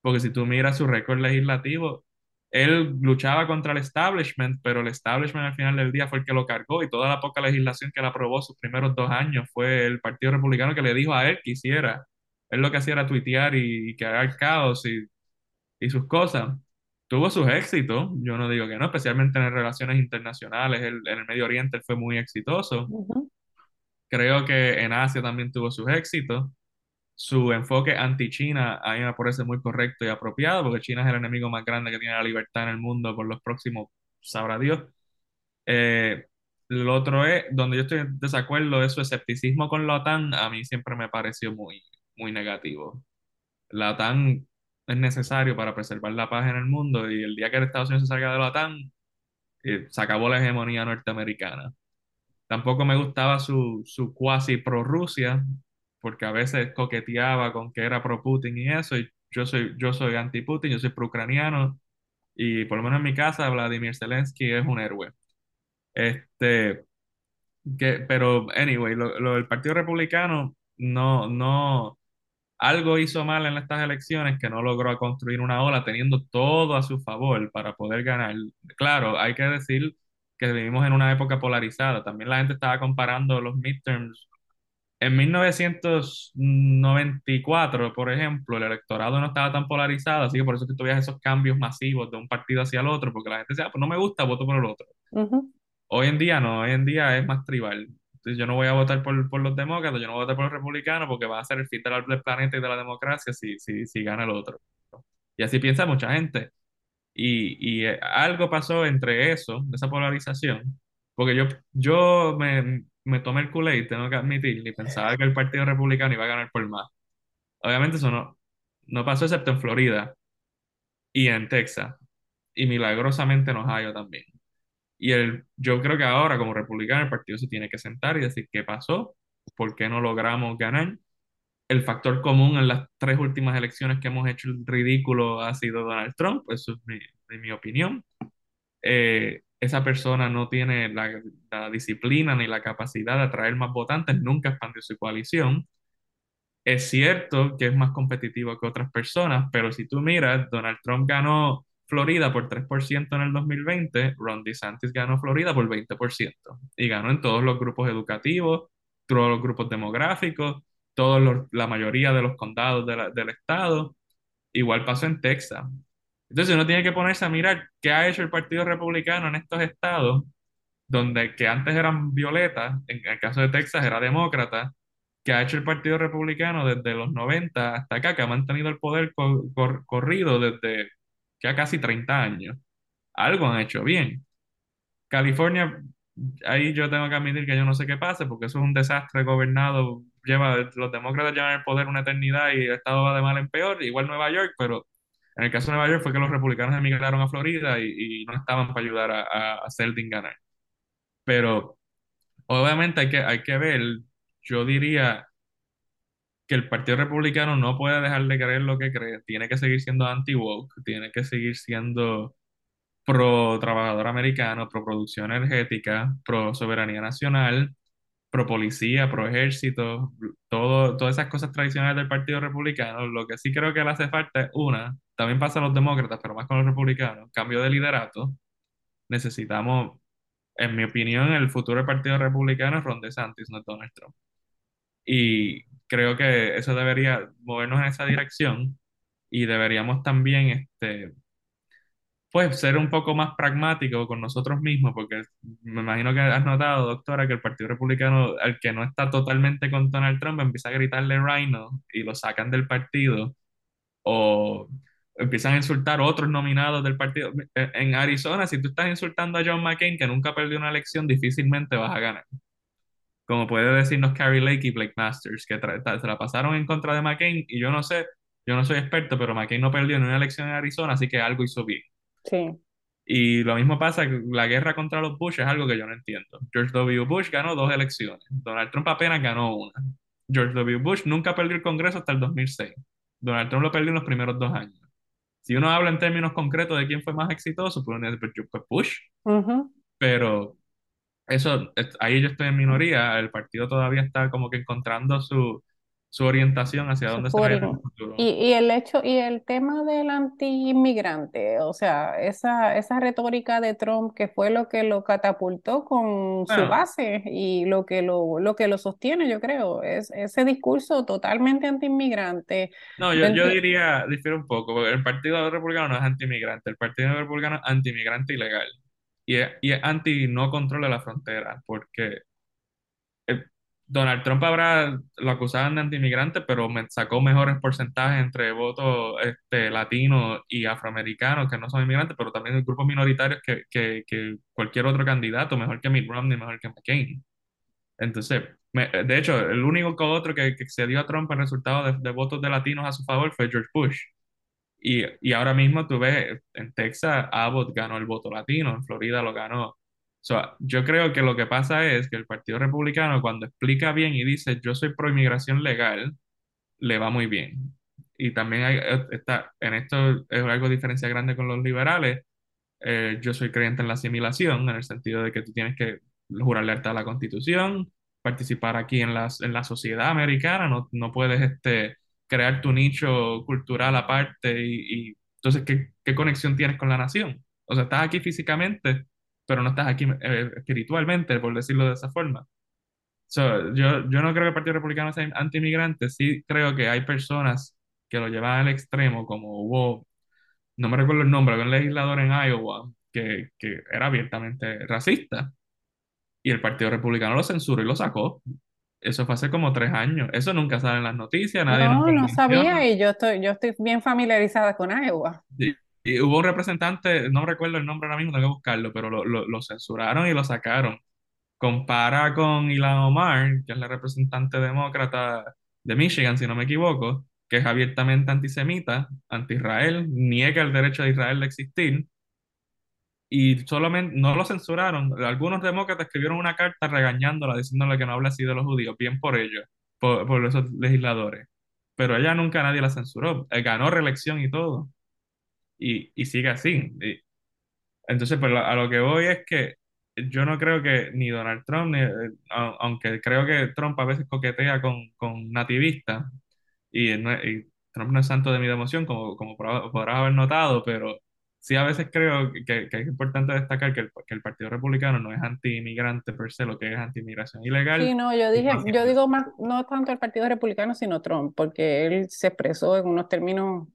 Porque si tú miras su récord legislativo, él luchaba contra el establishment, pero el establishment al final del día fue el que lo cargó y toda la poca legislación que él aprobó sus primeros dos años fue el Partido Republicano que le dijo a él que hiciera. Él lo que hacía era tuitear y, y crear caos y, y sus cosas. Tuvo sus éxitos, yo no digo que no, especialmente en relaciones internacionales, él- en el Medio Oriente él fue muy exitoso. Creo que en Asia también tuvo sus éxitos su enfoque anti-China a mí me parece muy correcto y apropiado, porque China es el enemigo más grande que tiene la libertad en el mundo por los próximos, sabrá Dios. Eh, lo otro es, donde yo estoy en desacuerdo, es su escepticismo con la OTAN, a mí siempre me pareció muy, muy negativo. La OTAN es necesario para preservar la paz en el mundo y el día que Estados Unidos se salga de la OTAN, eh, se acabó la hegemonía norteamericana. Tampoco me gustaba su, su cuasi pro-Rusia, porque a veces coqueteaba con que era pro-Putin y eso, y yo soy, yo soy anti-Putin, yo soy pro-ucraniano, y por lo menos en mi casa Vladimir Zelensky es un héroe. Este, que, pero, anyway, lo, lo del Partido Republicano no, no, algo hizo mal en estas elecciones que no logró construir una ola teniendo todo a su favor para poder ganar. Claro, hay que decir que vivimos en una época polarizada. También la gente estaba comparando los midterms. En 1994, por ejemplo, el electorado no estaba tan polarizado, así que por eso que tuvieras esos cambios masivos de un partido hacia el otro, porque la gente decía, ah, pues no me gusta, voto por el otro. Hoy en día no, hoy en día es más tribal. Entonces yo no voy a votar por, por, los demócratas, yo no voy a votar por los republicanos porque va a ser el fin del planeta y de la democracia si, si, si gana el otro. Y así piensa mucha gente. Y, y eh, algo pasó entre eso, esa polarización, porque yo, yo me, me tomé el culé, tengo que admitir, y pensaba que el Partido Republicano iba a ganar por más. Obviamente eso no, no pasó excepto en Florida y en Texas, y milagrosamente en Ohio también. Y el, yo creo que ahora, como republicano, el partido se tiene que sentar y decir qué pasó, por qué no logramos ganar. El factor común en las tres últimas elecciones que hemos hecho el ridículo ha sido Donald Trump, eso es mi, mi opinión. Eh, esa persona no tiene la, la, disciplina ni la capacidad de atraer más votantes, nunca expandió su coalición. Es cierto que es más competitivo que otras personas, pero si tú miras, Donald Trump ganó Florida por 3% en el 2020, Ron DeSantis ganó Florida por 20% y ganó en todos los grupos educativos, todos los grupos demográficos, todos la mayoría de los condados del estado. Igual pasó en Texas. Entonces uno tiene que ponerse a mirar qué ha hecho el Partido Republicano en estos estados donde que antes eran violetas, en el caso de Texas era demócrata, que ha hecho el Partido Republicano desde los 90 hasta acá, que ha mantenido el poder corrido desde ya casi 30 años. Algo han hecho bien. California, ahí yo tengo que admitir que yo no sé qué pasa, porque eso es un desastre gobernado. Lleva, los demócratas llevan el poder una eternidad y el Estado va de mal en peor, igual Nueva York, pero en el caso de Nueva York fue que los republicanos emigraron a Florida y, no estaban para ayudar a, a Seldin ganar. Pero obviamente hay que, hay que ver, yo diría, que el Partido Republicano no puede dejar de creer lo que cree, tiene que seguir siendo anti-woke, tiene que seguir siendo pro trabajador americano, pro producción energética, pro soberanía nacional, pro policía, pro ejército, todo, todas esas cosas tradicionales del Partido Republicano. Lo que sí creo que le hace falta es una, también pasa a los demócratas, pero más con los republicanos, cambio de liderato. Necesitamos, en mi opinión, el futuro del Partido Republicano es Ron DeSantis, no Donald Trump. Y creo que eso debería movernos en esa dirección y deberíamos también, este, pues, ser un poco más pragmáticos con nosotros mismos, porque me imagino que has notado, doctora, que el Partido Republicano, al que no está totalmente con Donald Trump, empieza a gritarle Rhino y lo sacan del partido, o empiezan a insultar a otros nominados del partido. En Arizona, si tú estás insultando a John McCain, que nunca perdió una elección, difícilmente vas a ganar como puede decirnos Carrie Lake y Blake Masters, que se la pasaron en contra de McCain, y yo no sé, yo no soy experto, pero McCain no perdió en una elección en Arizona, así que algo hizo bien. Sí. Y lo mismo pasa, la guerra contra los Bush es algo que yo no entiendo. George W. Bush ganó dos elecciones, Donald Trump apenas ganó una. George W. Bush nunca perdió el Congreso hasta el 2006. Donald Trump lo perdió en los primeros dos años. Si uno habla en términos concretos de quién fue más exitoso, pues, pues Bush. Pero eso, ahí yo estoy en minoría, el partido todavía está como que encontrando su, su orientación hacia dónde se el futuro. Y, y, el hecho, y el tema del anti-inmigrante, o sea, esa, esa retórica de Trump que fue lo que lo catapultó con su base y lo que lo, lo que lo sostiene, yo creo, es ese discurso totalmente anti-inmigrante. No, yo, yo diría, difiero un poco, porque el Partido Republicano no es anti-inmigrante, el Partido Republicano es anti-inmigrante ilegal y es, y anti no control de la frontera, porque Donald Trump habrá, lo acusaban de anti-inmigrante, pero me sacó mejores porcentajes entre votos este, latinos y afroamericanos que no son inmigrantes, pero también el grupos minoritarios que, que, que, cualquier otro candidato, mejor que Mitt Romney, mejor que McCain. Entonces, de hecho, el único otro que, que excedió a Trump en resultado de, de votos de latinos a su favor fue George Bush. Y, ahora mismo tú ves, en Texas, Abbott ganó el voto latino, en Florida lo ganó So, yo creo que lo que pasa es que el Partido Republicano cuando explica bien y dice yo soy pro inmigración legal, le va muy bien. Y también hay, eh, está, en esto es algo diferencia grande con los liberales. Eh, yo soy creyente en la asimilación, en el sentido de que tú tienes que jurar lealtad a la Constitución, participar aquí en la, en la sociedad americana, no, no puedes este, crear tu nicho cultural aparte y, y entonces, ¿qué, ¿qué, conexión tienes con la nación? O sea, estás aquí físicamente, pero no estás aquí eh, espiritualmente, por decirlo de esa forma. So, yo, yo no creo que el Partido Republicano sea anti-inmigrante, sí creo que hay personas que lo llevan al extremo, como hubo, no me recuerdo el nombre, había un legislador en Iowa que, que era abiertamente racista y el Partido Republicano lo censuró y lo sacó. Eso fue hace como tres años. Eso nunca sale en las noticias, nadie No, no sabía y yo estoy, yo estoy bien familiarizada con Iowa. Y, y hubo un representante, no recuerdo el nombre ahora mismo, tengo que buscarlo, pero lo, lo, lo censuraron y lo sacaron. Compara con Ilhan Omar, que es la representante demócrata de Michigan, si no me equivoco, que es abiertamente antisemita, anti-Israel, niega el derecho de Israel de existir, y solamente no lo censuraron. Algunos demócratas escribieron una carta regañándola, diciéndole que no habla así de los judíos, bien por ellos, por, por esos legisladores. Pero ella nunca nadie la censuró. Eh, Ganó reelección y todo. Y, y sigue así. Y- entonces, pues a lo que voy es que yo no creo que ni Donald Trump, ni, eh, aunque creo que Trump a veces coquetea con, con nativistas, y, y Trump no es santo de mi devoción, como, como podrá- podrás haber notado, pero sí a veces creo que, que es importante destacar que el, que el Partido Republicano no es anti-inmigrante per se, lo que es anti-inmigración Sí, ilegal. no, yo dije, yo digo más, no tanto el Partido Republicano, sino Trump, porque él se expresó en unos términos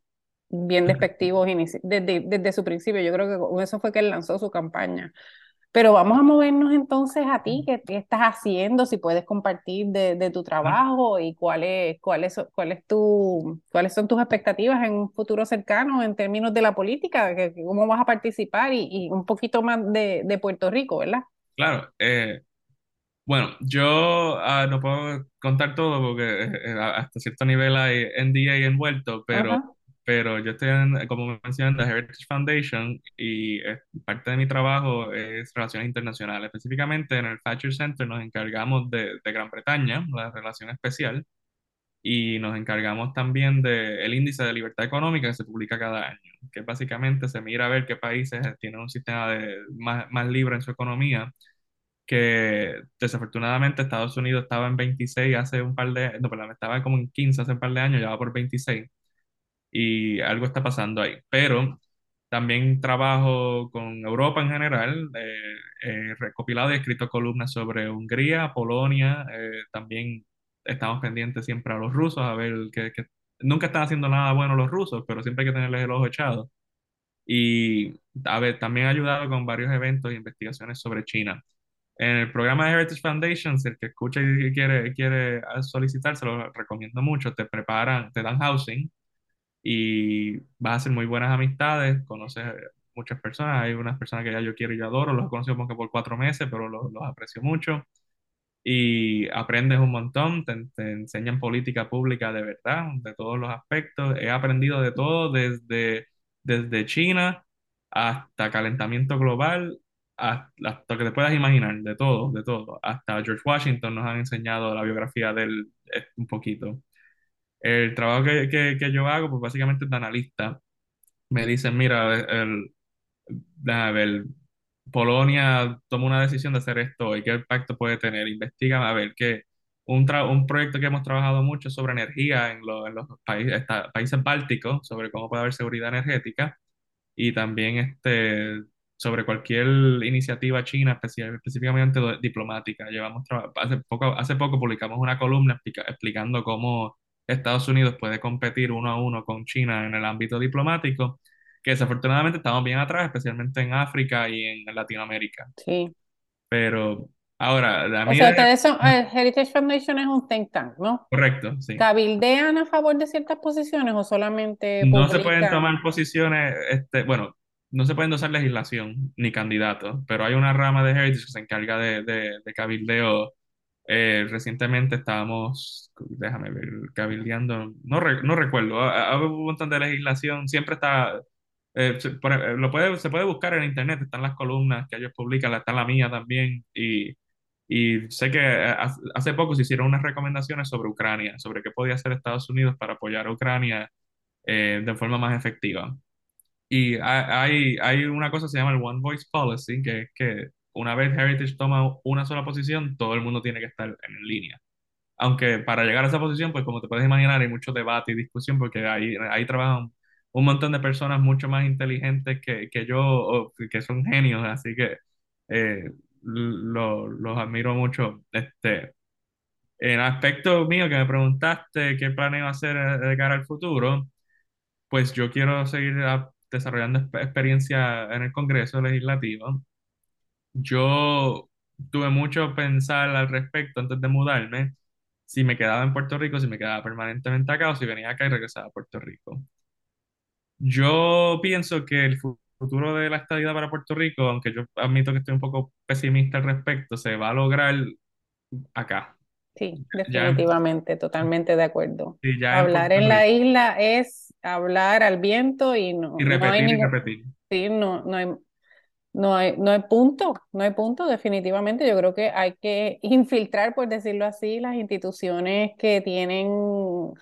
bien despectivos desde, desde su principio. Yo creo que con eso fue que él lanzó su campaña. Pero vamos a movernos entonces a ti, ¿qué, qué estás haciendo? Si puedes compartir de, de tu trabajo y cuál es, cuál es, cuál es tu, cuáles son tus expectativas en un futuro cercano en términos de la política, que, cómo vas a participar y, y un poquito más de, de Puerto Rico, ¿verdad? Claro, eh, bueno, yo ah, no puedo contar todo porque eh, eh, hasta cierto nivel hay NDA envuelto, pero, Ajá. Pero yo estoy, en, como mencioné, en la Heritage Foundation y eh, parte de mi trabajo es relaciones internacionales. Específicamente en el Thatcher Center nos encargamos de, de Gran Bretaña, la relación especial, y nos encargamos también del índice de libertad económica que se publica cada año, que básicamente se mira a ver qué países tienen un sistema de, más, más libre en su economía que desafortunadamente Estados Unidos estaba en 26 hace un par de, no, perdón, estaba como en 15 hace un par de años, ya va por 26 y algo está pasando ahí. Pero también trabajo con Europa en general, eh, he recopilado y escrito columnas sobre Hungría, Polonia, eh, también estamos pendientes siempre a los rusos, a ver que, que nunca están haciendo nada bueno los rusos, pero siempre hay que tenerles el ojo echado. Y a ver, también he ayudado con varios eventos e investigaciones sobre China. En el programa de Heritage Foundation, si el que escucha y quiere, quiere solicitar, se lo recomiendo mucho. Te preparan, te dan housing y vas a hacer muy buenas amistades, conoces muchas personas. Hay unas personas que ya yo quiero y yo adoro, los he conocido como que por cuatro meses, pero los, los aprecio mucho. Y aprendes un montón, te, te enseñan política pública de verdad, de todos los aspectos. He aprendido de todo, desde, desde China hasta calentamiento global hasta, hasta que te puedas imaginar, de todo, de todo. Hasta George Washington nos han enseñado la biografía de él eh, un poquito. El trabajo que, que, que yo hago, pues básicamente es de analista. Me dicen, mira, el, déjame ver, Polonia toma una decisión de hacer esto y qué impacto puede tener. Investiga, a ver, que un, tra- un proyecto que hemos trabajado mucho sobre energía en, lo- en los países, países bálticos, sobre cómo puede haber seguridad energética y también este, sobre cualquier iniciativa china, específicamente diplomática. Llevamos hace poco, hace poco publicamos una columna explica- explicando cómo Estados Unidos puede competir uno a uno con China en el ámbito diplomático, que desafortunadamente estamos bien atrás, especialmente en África y en Latinoamérica. Sí. Pero ahora, la O mía sea, es ustedes son, eh, Heritage Foundation es un think tank, ¿no? correcto, sí. ¿Cabildean a favor de ciertas posiciones o solamente No se pueden publican? tomar posiciones, este, bueno, no se puede endosar legislación ni candidatos, pero hay una rama de Heritage que se encarga de, de, de cabildeo. Eh, recientemente estábamos, déjame ver, cabildeando, no, re- no recuerdo, ha- ha- hay un montón de legislación, siempre está, Eh, se, eh, lo puede, se puede buscar en internet, están las columnas que ellos publican, está la mía también, y, y sé que hace poco se hicieron unas recomendaciones sobre Ucrania, sobre qué podía hacer Estados Unidos para apoyar a Ucrania de forma más efectiva. Y ha- hay, hay una cosa que se llama el One Voice Policy, que es que una vez Heritage toma una sola posición, todo el mundo tiene que estar en línea. Aunque para llegar a esa posición, pues como te puedes imaginar, hay mucho debate y discusión porque ahí, ahí trabajan un montón de personas mucho más inteligentes que, que yo, o que son genios, así que eh, lo- los admiro mucho. Este, en aspecto mío que me preguntaste qué planeo hacer eh, de cara al futuro, pues yo quiero seguir desarrollando exp- experiencia en el Congreso Legislativo. Yo tuve mucho pensar al respecto antes de mudarme, si me quedaba en Puerto Rico, si me quedaba permanentemente acá o si venía acá y regresaba a Puerto Rico. Yo pienso que el fu- futuro de la estadidad para Puerto Rico, aunque yo admito que estoy un poco pesimista al respecto, se va a lograr acá, Sí, ya en, definitivamente, totalmente de acuerdo. sí, ya en Hablar Puerto en la Rico. isla es hablar al viento y no, Y no hay repetir y ningún, repetir. sí, no, no hay, no hay, no hay punto, no hay punto, definitivamente. Yo creo que hay que infiltrar, por decirlo así, las instituciones que tienen,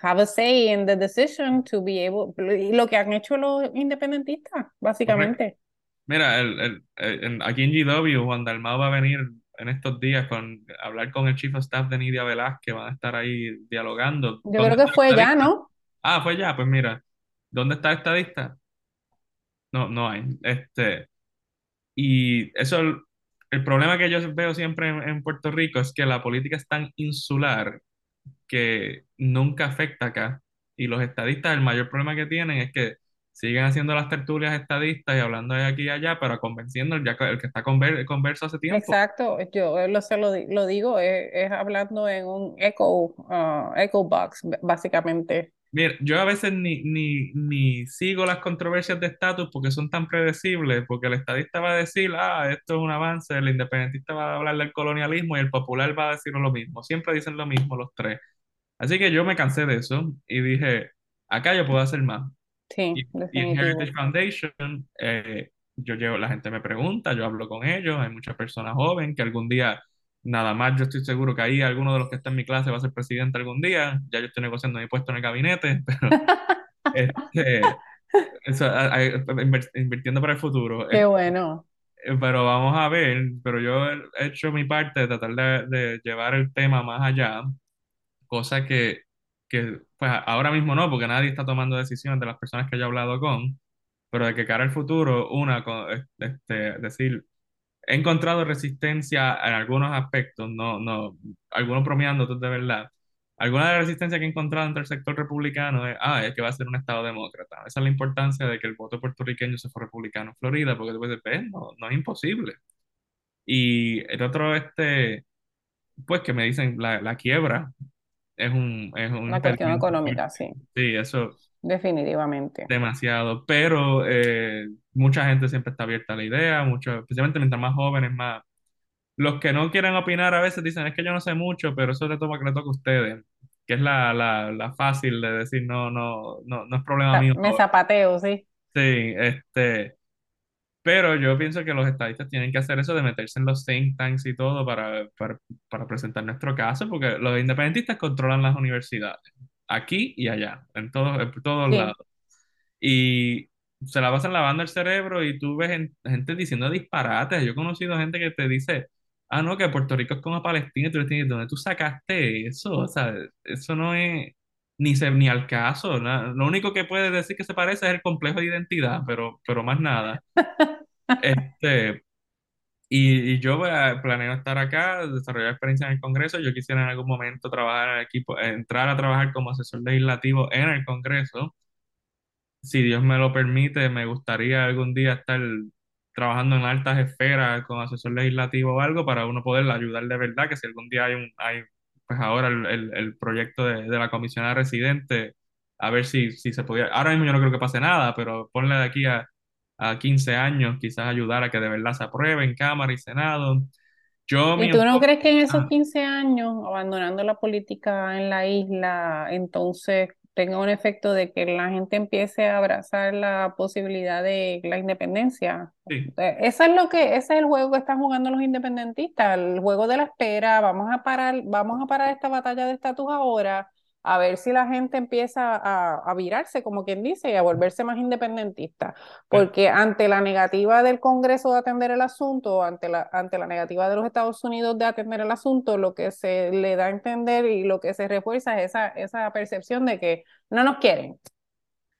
have a say in the decision to be able, y lo que han hecho los independentistas, básicamente. Mira, el, el- el- aquí en GW, Juan Dalmau va a venir en estos días con hablar con el Chief of Staff de Nidia Velázquez, van a estar ahí dialogando. Yo ¿Dónde creo que fue ya? ¿no? Ah, fue ya, pues mira, ¿dónde está el estadista? No, no hay. Este, y eso, el, el problema que yo veo siempre en, en Puerto Rico es que la política es tan insular que nunca afecta acá. Y los estadistas, el mayor problema que tienen es que siguen haciendo las tertulias estadistas y hablando de aquí y allá, pero convenciendo el, el que está conver- converso hace tiempo. Exacto, yo lo, se lo, lo digo, es, es hablando en un echo, ah, echo box, básicamente. Mira, yo a veces ni, ni, ni sigo las controversias de estatus porque son tan predecibles, porque el estadista va a decir, ah, esto es un avance, el independentista va a hablar del colonialismo y el popular va a decir lo mismo. Siempre dicen lo mismo los tres. Así que yo me cansé de eso y dije, acá yo puedo hacer más. Sí, Y, y en Heritage. Foundation, eh, yo llevo, la gente me pregunta, yo hablo con ellos, hay muchas personas jóvenes que algún día, nada más yo estoy seguro que ahí alguno de los que está en mi clase va a ser presidente algún día, ya yo estoy negociando mi puesto en el gabinete, pero este, eso, a- a- invirtiendo para el futuro. Qué bueno. eh, pero vamos a ver, pero yo he hecho mi parte de tratar de, de llevar el tema más allá cosa que, que pues ahora mismo no, porque nadie está tomando decisiones de las personas que he hablado con, pero de que cara al futuro, una, este, decir, he encontrado resistencia en algunos aspectos, no, no, algunos bromeando, otros de verdad. Alguna de las resistencias que he encontrado entre el sector republicano es, ah, es que va a ser un estado demócrata. Esa es la importancia de que el voto puertorriqueño se fue republicano en Florida, porque tú puedes decir, no, no es imposible. Y el otro, este, pues que me dicen, la, la quiebra es un, es un Una cuestión económica, sí, Sí, eso definitivamente. demasiado, pero eh, mucha gente siempre está abierta a la idea, mucho, especialmente mientras más jóvenes, más... Los que no quieren opinar a veces dicen, es que yo no sé mucho, pero eso le toca le toca a ustedes, que es la, la, la fácil de decir, no, no, no, no es problema mío. Me zapateo, sí. Sí, este, pero yo pienso que los estadistas tienen que hacer eso de meterse en los think tanks y todo para, para, para presentar nuestro caso, porque los independentistas controlan las universidades, aquí y allá, en todos, en todos Sí. lados. Y se la pasan lavando el cerebro y tú ves gen- gente diciendo disparates. Yo he conocido gente que te dice, ah, no, que Puerto Rico es como Palestina, y tú le ¿dónde tú sacaste eso? O sea, eso no es ni, se, ni al caso. na- Lo único que puedes decir que se parece es el complejo de identidad, pero, pero más nada. Este, y, y yo eh, planeo estar acá, desarrollar experiencia en el Congreso. Yo quisiera en algún momento trabajar en equipo, entrar a trabajar como asesor legislativo en el Congreso. Si Dios me lo permite, me gustaría algún día estar trabajando en altas esferas como asesor legislativo o algo para uno poder ayudar de verdad, que si algún día hay un, hay, pues ahora el, el- el proyecto de, de la comisionada residente, a ver si, si se podía, ahora mismo yo no creo que pase nada, pero ponle de aquí a, a 15 años, quizás ayudar a que de verdad se apruebe en Cámara y Senado. Yo, mi ¿Y tú no enfoque, crees que en esos ah, 15 años, abandonando la política en la isla, entonces tenga un efecto de que la gente empiece a abrazar la posibilidad de la independencia. Sí. Eh, Eso es lo que, ese es el juego que están jugando los independentistas, el juego de la espera, vamos a parar, vamos a parar esta batalla de estatus ahora, a ver si la gente empieza a, a virarse, como quien dice, y a volverse más independentista. Porque ante la negativa del Congreso de atender el asunto, ante la, ante la negativa de los Estados Unidos de atender el asunto, lo que se le da a entender y lo que se refuerza es esa, esa percepción de que no nos quieren.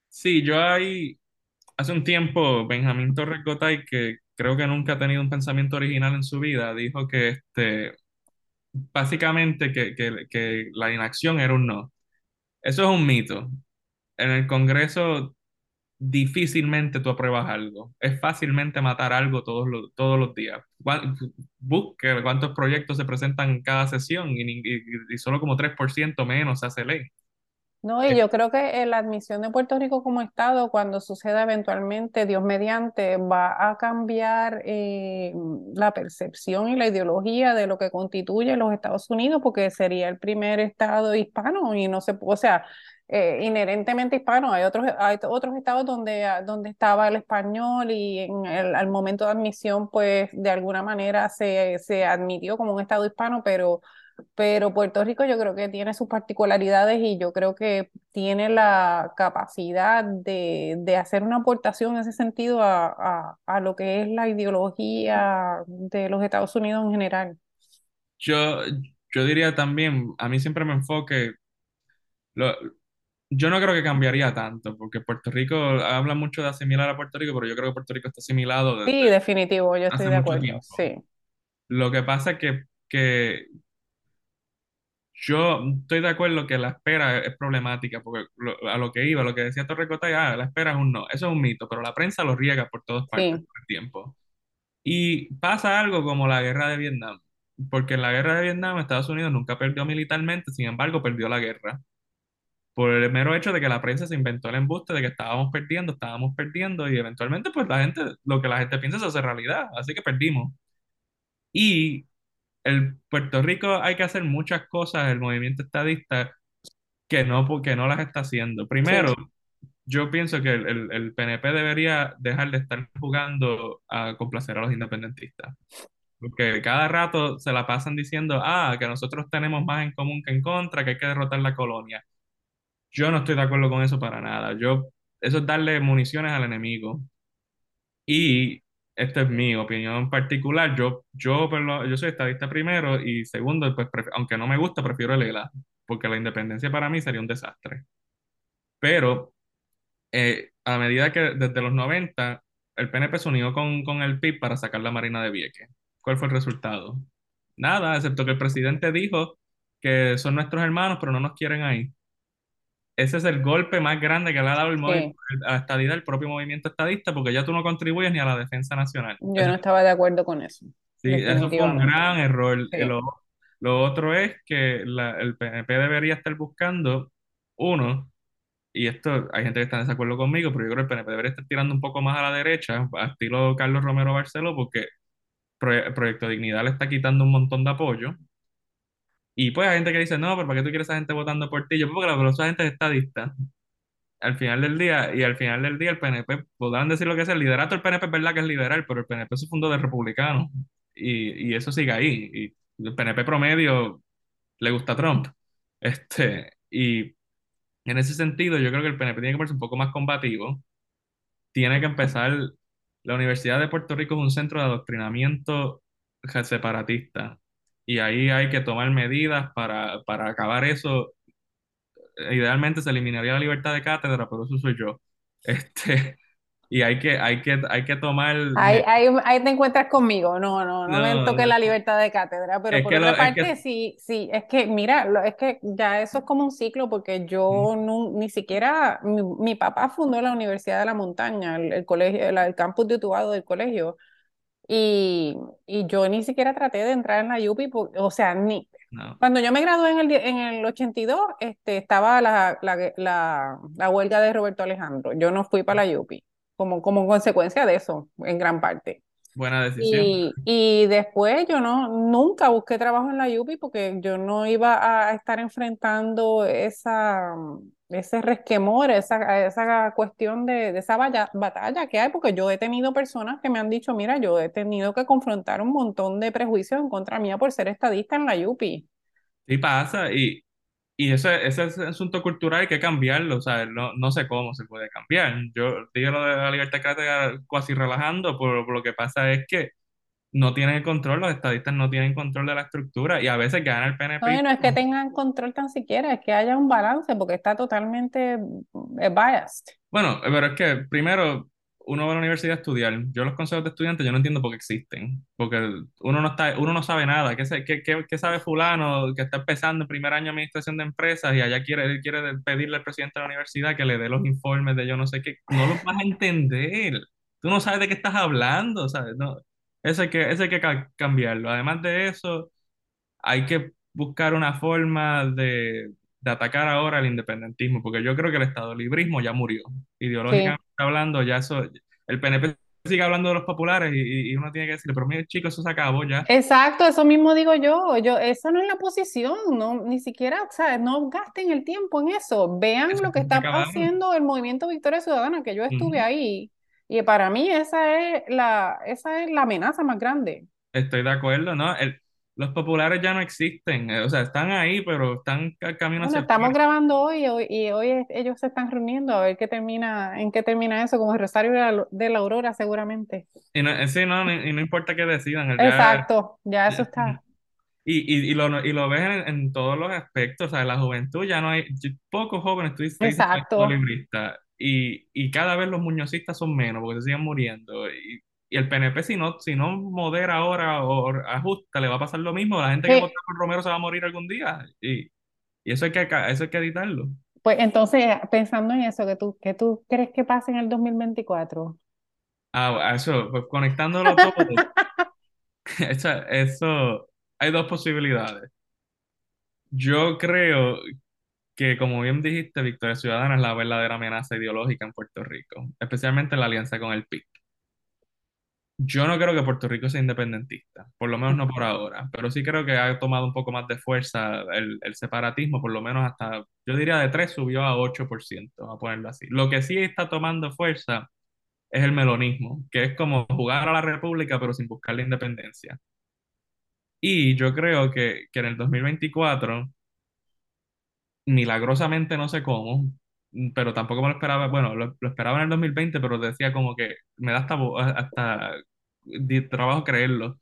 Sí, yo ahí, hace un tiempo, Benjamín Torres Gotay, que creo que nunca ha tenido un pensamiento original en su vida, dijo que este, básicamente que, que, que la inacción era un no. Eso es un mito. En el Congreso difícilmente tú apruebas algo. Es fácilmente matar algo todos los, todos los días. Busque cuántos proyectos se presentan en cada sesión y, y- y solo como 3% menos se hace ley. No, y yo creo que eh, la admisión de Puerto Rico como Estado, cuando suceda eventualmente, Dios mediante, va a cambiar eh, la percepción y la ideología de lo que constituye los Estados Unidos, porque sería el primer Estado hispano y no se, o sea, eh, inherentemente hispano. Hay otros, hay otros estados donde, ah, donde estaba el español y en el, al momento de admisión, pues de alguna manera se, se admitió como un Estado hispano, pero pero Puerto Rico yo creo que tiene sus particularidades y yo creo que tiene la capacidad de, de hacer una aportación en ese sentido a, a, a lo que es la ideología de los Estados Unidos en general. Yo, yo diría también, a mí siempre me enfoque, lo- yo no creo que cambiaría tanto, porque Puerto Rico habla mucho de asimilar a Puerto Rico, pero yo creo que Puerto Rico está asimilado Sí, desde definitivo, yo estoy de acuerdo. Sí, Lo que pasa es que, que yo estoy de acuerdo que la espera es problemática, porque lo- a lo que iba, lo que decía Torrecota, ah, la espera es un no, eso es un mito, pero la prensa lo riega por todas partes sí, todo el tiempo. Y pasa algo como la guerra de Vietnam, porque en la guerra de Vietnam Estados Unidos nunca perdió militarmente, sin embargo perdió la guerra, por el mero hecho de que la prensa se inventó el embuste de que estábamos perdiendo, estábamos perdiendo, y eventualmente pues la gente, lo que la gente piensa se hace realidad, así que perdimos. Y el Puerto Rico hay que hacer muchas cosas, el movimiento estadista, que no, que no las está haciendo. sí, Primero, yo pienso que el, el- el PNP debería dejar de estar jugando a complacer a los independentistas. Porque cada rato se la pasan diciendo, ah, que nosotros tenemos más en común que en contra, que hay que derrotar la colonia. Yo no estoy de acuerdo con eso para nada. Yo, eso es darle municiones al enemigo. Y esta es mi opinión particular. Yo, yo, lo- yo soy estadista primero y segundo, pues, aunque no me gusta, prefiero el ELA, porque la independencia para mí sería un desastre. Pero eh, a medida que desde los 90 el PNP se unió con, con el PIB para sacar la Marina de Vieques. ¿Cuál fue el resultado? Nada, excepto que el presidente dijo que son nuestros hermanos, pero no nos quieren ahí. Ese es el golpe más grande que le ha dado el sí. a la estadidad, el propio movimiento estadista, porque ya tú no contribuyes ni a la defensa nacional. Yo Eso no estaba de acuerdo con eso, Sí, eso fue un gran error. Sí, Lo, lo otro es que la- el PNP debería estar buscando, uno, y esto hay gente que está en desacuerdo conmigo, pero yo creo que el PNP debería estar tirando un poco más a la derecha, a estilo Carlos Romero Barceló, porque Proye- Proyecto Dignidad le está quitando un montón de apoyo. Y pues hay gente que dice, no, pero ¿para qué tú quieres a gente votando por ti? Yo, porque la- esa gente es estadista. Al final del día, y al final del día el PNP, podrán decir lo que sea, el liderato del PNP es verdad que es liberal, pero el PNP se fundó de republicano y, y eso sigue ahí. Y el PNP promedio le gusta a Trump. Este, y en ese sentido, yo creo que el PNP tiene que ponerse un poco más combativo. Tiene que empezar. La Universidad de Puerto Rico es un centro de adoctrinamiento separatista. Y ahí hay que tomar medidas para, para acabar eso idealmente se eliminaría la libertad de cátedra, pero eso soy yo. Este, y hay que, hay que, hay que tomar. Ahí, me- ahí, ahí te encuentras conmigo. No, no, no me No, toque no. la libertad de cátedra, pero por otra lo, es que. parte, sí, sí, es que, mira, lo- es que ya eso es como un ciclo, porque yo no, ni siquiera, mi, mi papá fundó la Universidad de la Montaña, el, el colegio, la- el campus de Utuado del colegio, y, y yo ni siquiera traté de entrar en la UPI, por- o sea, ni, No. cuando yo me gradué en el, en el 82, este, estaba la, la, la, la huelga de Roberto Alejandro, yo no fui para la UPI como, como consecuencia de eso, en gran parte. Buena decisión. Y, y después yo no, nunca busqué trabajo en la UPI porque yo no iba a estar enfrentando esa, ese resquemor, esa, esa cuestión de, de esa valla- batalla que hay, porque yo he tenido personas que me han dicho, mira, yo he tenido que confrontar un montón de prejuicios en contra mía por ser estadista en la UPI. Sí pasa, y, y ese, ese es asunto cultural hay que cambiarlo, o sea, no, no sé cómo se puede cambiar. Yo digo lo de la libertad casi relajando, pero lo que pasa es que no tienen el control, los estadistas no tienen control de la estructura y a veces gana el PNP. No, no es que tengan control tan siquiera, es que haya un balance porque está totalmente eh, biased. Bueno, pero es que primero uno va a la universidad a estudiar. Yo los consejos de estudiantes yo no entiendo por qué existen, porque uno no está, uno no sabe nada. ¿Qué, qué, qué- qué sabe fulano que está empezando el primer año de administración de empresas y allá quiere, quiere pedirle al presidente de la universidad que le dé los informes de yo no sé qué? No los vas a entender. Tú no sabes de qué estás hablando, ¿sabes? No, eso hay que, eso hay que ca- cambiarlo. Además de eso hay que buscar una forma de, de atacar ahora el independentismo, porque yo creo que el estadolibrismo ya murió. Sí. Hablando, ya eso, el PNP sigue hablando de los populares y, y uno tiene que decirle, pero mire, chicos, eso se acabó ya. Exacto, eso mismo digo yo, yo, esa no es la posición, no, ni siquiera, ¿sabes? No gasten el tiempo en eso, vean Eso lo que está haciendo el movimiento Victoria Ciudadana, que yo estuve Ujú. ahí, y para mí esa es la, esa es la amenaza más grande. Estoy de acuerdo, ¿no? El- los populares ya no existen, eh, o sea, están ahí, pero están ca- camino Bueno, hacia estamos fuera. grabando hoy, hoy y hoy es- ellos se están reuniendo a ver qué termina, en qué termina eso, como el Rosario de la, de la Aurora seguramente. Y no, eh, sí, no, y no importa qué decidan, ya, Exacto, ya eso está. Y, y, y lo, y lo ves en, en todos los aspectos, o sea, la juventud ya no hay, pocos jóvenes, tú dices, Exacto. y, y cada vez los muñozistas son menos porque se siguen muriendo. Y, y el PNP, si no, si no modera ahora o ajusta, le va a pasar lo mismo. La gente que Sí, vota por Romero se va a morir algún día, y, y eso hay que, eso hay que editarlo. Pues entonces, pensando en eso, ¿qué tú, qué tú crees que pase en el 2024? Ah, eso, pues conectándolo todo, eso, eso, hay dos posibilidades. Yo creo que, como bien dijiste, Victoria Ciudadana es la verdadera amenaza ideológica en Puerto Rico, especialmente en la alianza con el PIB. Yo no creo que Puerto Rico sea independentista, por lo menos no por ahora, pero sí creo que ha tomado un poco más de fuerza el, el separatismo, por lo menos hasta, yo diría de 3 subió a 8%, a ponerlo así. Lo que sí está tomando fuerza es el melonismo, que es como jugar a la república pero sin buscar la independencia. Y yo creo que, que en el 2024 milagrosamente no sé cómo, pero tampoco me lo esperaba, bueno, lo, lo esperaba en el 2020, pero decía como que me da hasta, hasta trabajo creerlo.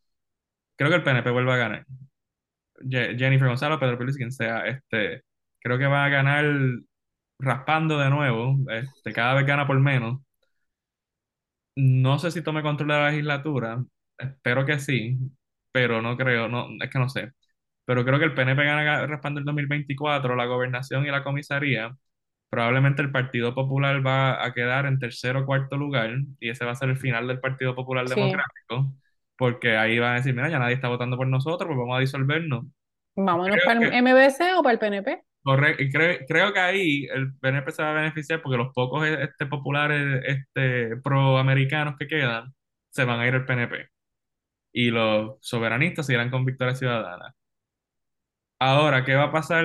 Creo que el PNP vuelve a ganar. Jennifer González, Pedro Pérez, quien sea, este, creo que va a ganar raspando de nuevo, este, cada vez gana por menos. No sé si tome control de la legislatura, espero que sí, pero no creo, no, es que no sé. Pero creo que el PNP gana raspando el 2024, la gobernación y la comisaría. Probablemente el Partido Popular va a quedar en tercer o cuarto lugar y ese va a ser el final del Partido Popular Sí, Democrático, porque ahí van a decir, mira, ya nadie está votando por nosotros, pues vamos a disolvernos. vámonos Creo para el que, MBC o para el PNP. corre- y cre- creo que ahí el PNP se va a beneficiar porque los pocos eh, este, populares este, proamericanos que quedan se van a ir al PNP y los soberanistas se irán con Victoria Ciudadana. Ahora, ¿qué va a pasar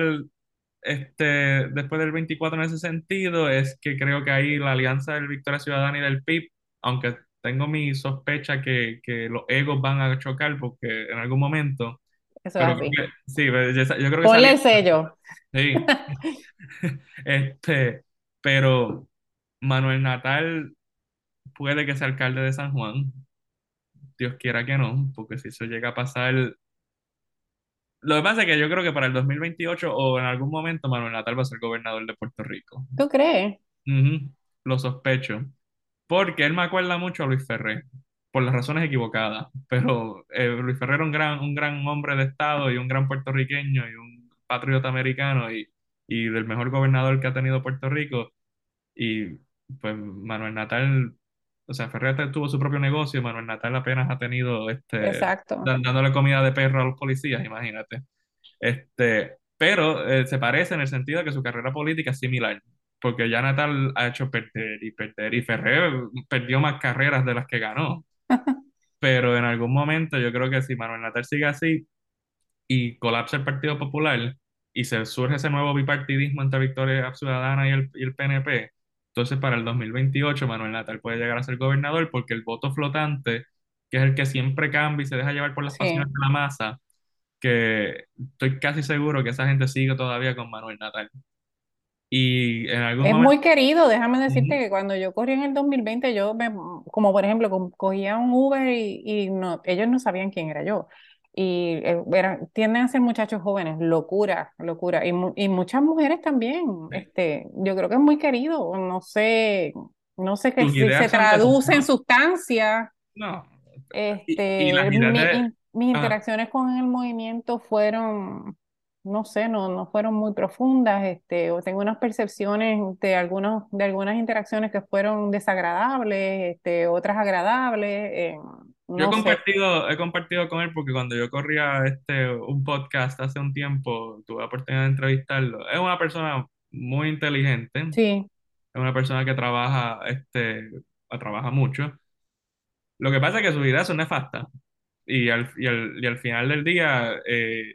este, después del 24 en ese sentido? Es que creo que ahí la alianza del Victoria Ciudadana y del PIB, aunque tengo mi sospecha que, que los egos van a chocar porque en algún momento, Eso es pero así. que, sí, yo, yo creo que Ponle el sello. sí, este, pero Manuel Natal puede que sea alcalde de San Juan, Dios quiera que no, porque si eso llega a pasar, Lo que pasa es que yo creo que para el 2028 o en algún momento Manuel Natal va a ser gobernador de Puerto Rico. ¿Tú crees? Ujú, Lo sospecho. Porque él me acuerda mucho a Luis Ferré, por las razones equivocadas. Pero eh, Luis Ferré era un gran, un gran hombre de Estado y un gran puertorriqueño y un patriota americano y, y del mejor gobernador que ha tenido Puerto Rico. Y pues Manuel Natal, o sea, Ferré tuvo su propio negocio, Manuel Natal apenas ha tenido este, Exacto. dándole comida de perro a los policías, imagínate. Este, pero eh, se parece en el sentido de que su carrera política es similar, porque ya Natal ha hecho perder y perder, y Ferrer perdió más carreras de las que ganó. pero en algún momento yo creo que si Manuel Natal sigue así y colapsa el Partido Popular y se surge ese nuevo bipartidismo entre Victoria Ciudadana y el, y el PNP, entonces para el 2028 Manuel Natal puede llegar a ser gobernador porque el voto flotante, que es el que siempre cambia y se deja llevar por las Sí. pasiones de la masa, que estoy casi seguro que esa gente sigue todavía con Manuel Natal. Y en algún Es momento... muy querido, déjame decirte Ujú. que cuando yo corrí en el 2020, yo me, como por ejemplo, co- cogía un Uber y, y no, ellos no sabían quién era yo. Y eh, eran, tienden a ser muchachos jóvenes, locura, locura. Y, mu- y muchas mujeres también. Sí. Este, yo creo que es muy querido. No sé, no sé Tus si se traduce en sustancia. no. Y, y Este, mi- de... mis ah, interacciones con el movimiento fueron, no sé, no, no fueron muy profundas. Este, o tengo unas percepciones de algunos, de algunas interacciones que fueron desagradables, este, otras agradables. eh, Yo he no sé. compartido, he compartido con él porque cuando yo corría este, un podcast hace un tiempo, tuve la oportunidad de entrevistarlo. Es una persona muy inteligente, es Sí, una persona que trabaja, este, trabaja mucho. Lo que pasa es que sus ideas son nefastas y al, y al, y al final del día eh,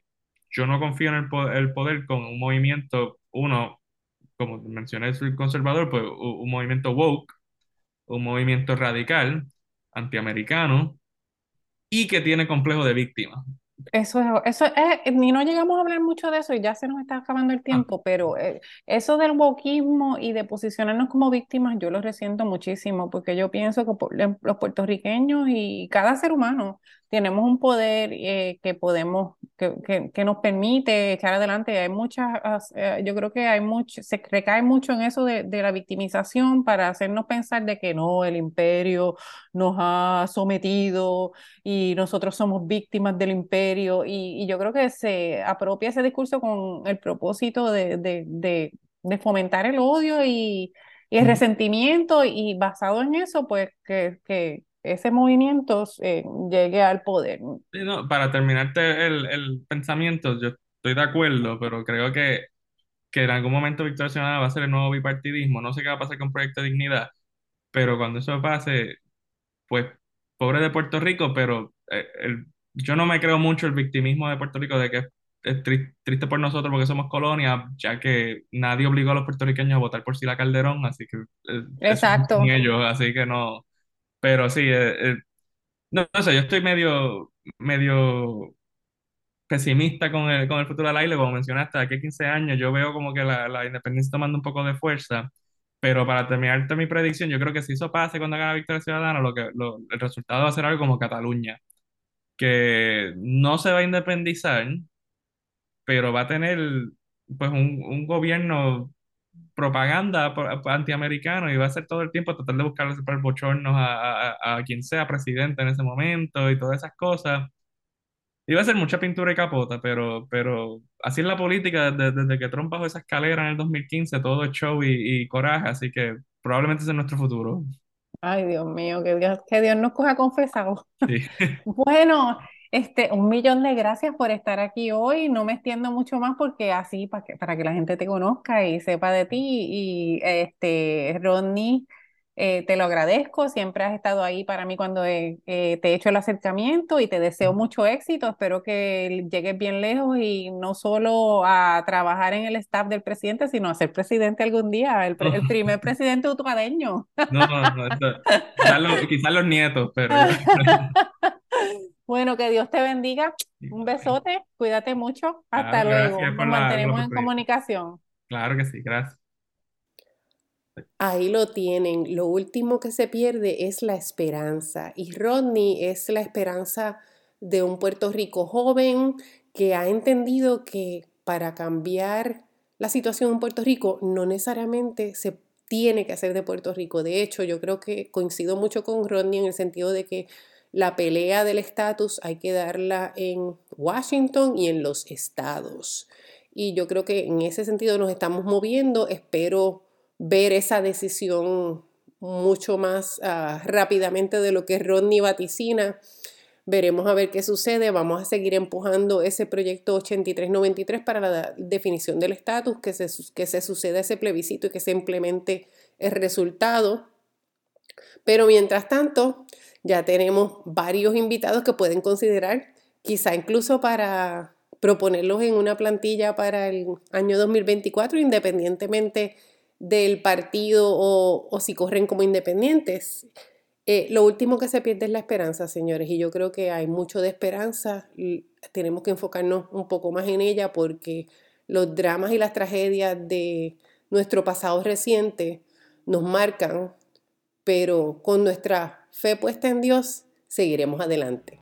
yo no confío en el, po- el poder con un movimiento, uno, como mencioné, soy conservador, pues u- un movimiento woke, un movimiento radical, antiamericano y que tiene complejo de víctima. Eso es, eso es, ni no llegamos a hablar mucho de eso y ya se nos está acabando el Ah, tiempo, pero eh, eso del wokismo y de posicionarnos como víctimas, yo lo resiento muchísimo, porque yo pienso que em- los puertorriqueños y cada ser humano tenemos un poder eh, que podemos, que, que, que nos permite echar adelante. Hay muchas, as- eh, yo creo que hay mucho, se recae mucho en eso de, de la victimización para hacernos pensar de que no, el imperio nos ha sometido y nosotros somos víctimas del imperio y, y yo creo que se apropia ese discurso con el propósito de, de, de, de fomentar el odio y, y el ujú. resentimiento y basado en eso, pues que, que ese movimiento eh, llegue al poder. Sí, no, para terminarte el, el pensamiento, yo estoy de acuerdo, pero creo que, que en algún momento Victoria Ciudadana va a ser el nuevo bipartidismo. No sé qué va a pasar con Proyecto de Dignidad, pero cuando eso pase, pues pobre de Puerto Rico, pero eh, el- yo no me creo mucho el victimismo de Puerto Rico de que es, tri- triste por nosotros porque somos colonia, ya que nadie obligó a los puertorriqueños a votar por Sila Calderón, así que eh, Exacto. ellos, así que no. Pero sí, eh, eh, no, sé, yo estoy medio, medio pesimista con el, con el futuro del aire, como mencionaste, aquí a 15 años yo veo como que la, la independencia tomando un poco de fuerza, pero para terminarte mi predicción, yo creo que si eso pase cuando haga la victoria ciudadana, lo que, el resultado va a ser algo como Cataluña, que no se va a independizar, pero va a tener pues un, un gobierno propaganda pro- antiamericano y va a ser todo el tiempo tratar de buscarle por bochornos a, a, a quien sea presidente en ese momento y todas esas cosas. Iba a ser mucha pintura y capota, pero, pero así es la política desde, desde que Trump bajó esa escalera en el 2015, todo es show y, y coraje, así que probablemente ese es nuestro futuro. Ay, Dios mío, que Dios, que Dios nos coja confesado. Sí. Bueno, este, un millón de gracias por estar aquí hoy. No me extiendo mucho más porque así para que, para que la gente te conozca y sepa de ti. Y este, Rodney, eh, te lo agradezco. Siempre has estado ahí para mí cuando he- eh, te he hecho el acercamiento y te deseo mucho éxito. Espero que llegues bien lejos y no solo a trabajar en el staff del presidente, sino a ser presidente algún día, el, el primer presidente utuadeño. No, no, no, quizás los, quizás los nietos, pero Bueno, que Dios te bendiga. Un besote, cuídate mucho. Hasta Claro, luego. Nos la, mantenemos en comunicación. Claro que sí, gracias. Ahí lo tienen. Lo último que se pierde es la esperanza. Y Rodney es la esperanza de un Puerto Rico joven que ha entendido que para cambiar la situación en Puerto Rico no necesariamente se tiene que hacer de Puerto Rico. De hecho, yo creo que coincido mucho con Rodney en el sentido de que la pelea del estatus hay que darla en Washington y en los estados. Y yo creo que en ese sentido nos estamos moviendo. Espero ver esa decisión mucho más uh, rápidamente de lo que Rodney vaticina. Veremos a ver qué sucede. Vamos a seguir empujando ese proyecto 8393 para la definición del estatus, que se, que se suceda ese plebiscito y que se implemente el resultado. Pero mientras tanto, Ya tenemos varios invitados que pueden considerar, quizá incluso para proponerlos en una plantilla para el año 2024, independientemente del partido o, si corren como independientes. Eh, lo último que se pierde es la esperanza, señores, y yo creo que hay mucho de esperanza. Tenemos que enfocarnos un poco más en ella porque los dramas y las tragedias de nuestro pasado reciente nos marcan, pero con nuestra fe puesta en Dios seguiremos adelante.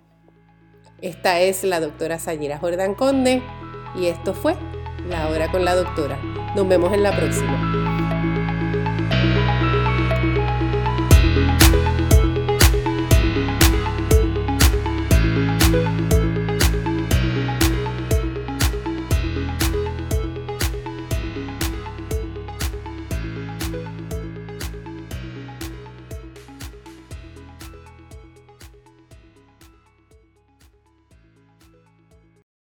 Esta es la doctora Sayira Jordán Conde y esto fue La Hora con la Doctora. Nos vemos en la próxima.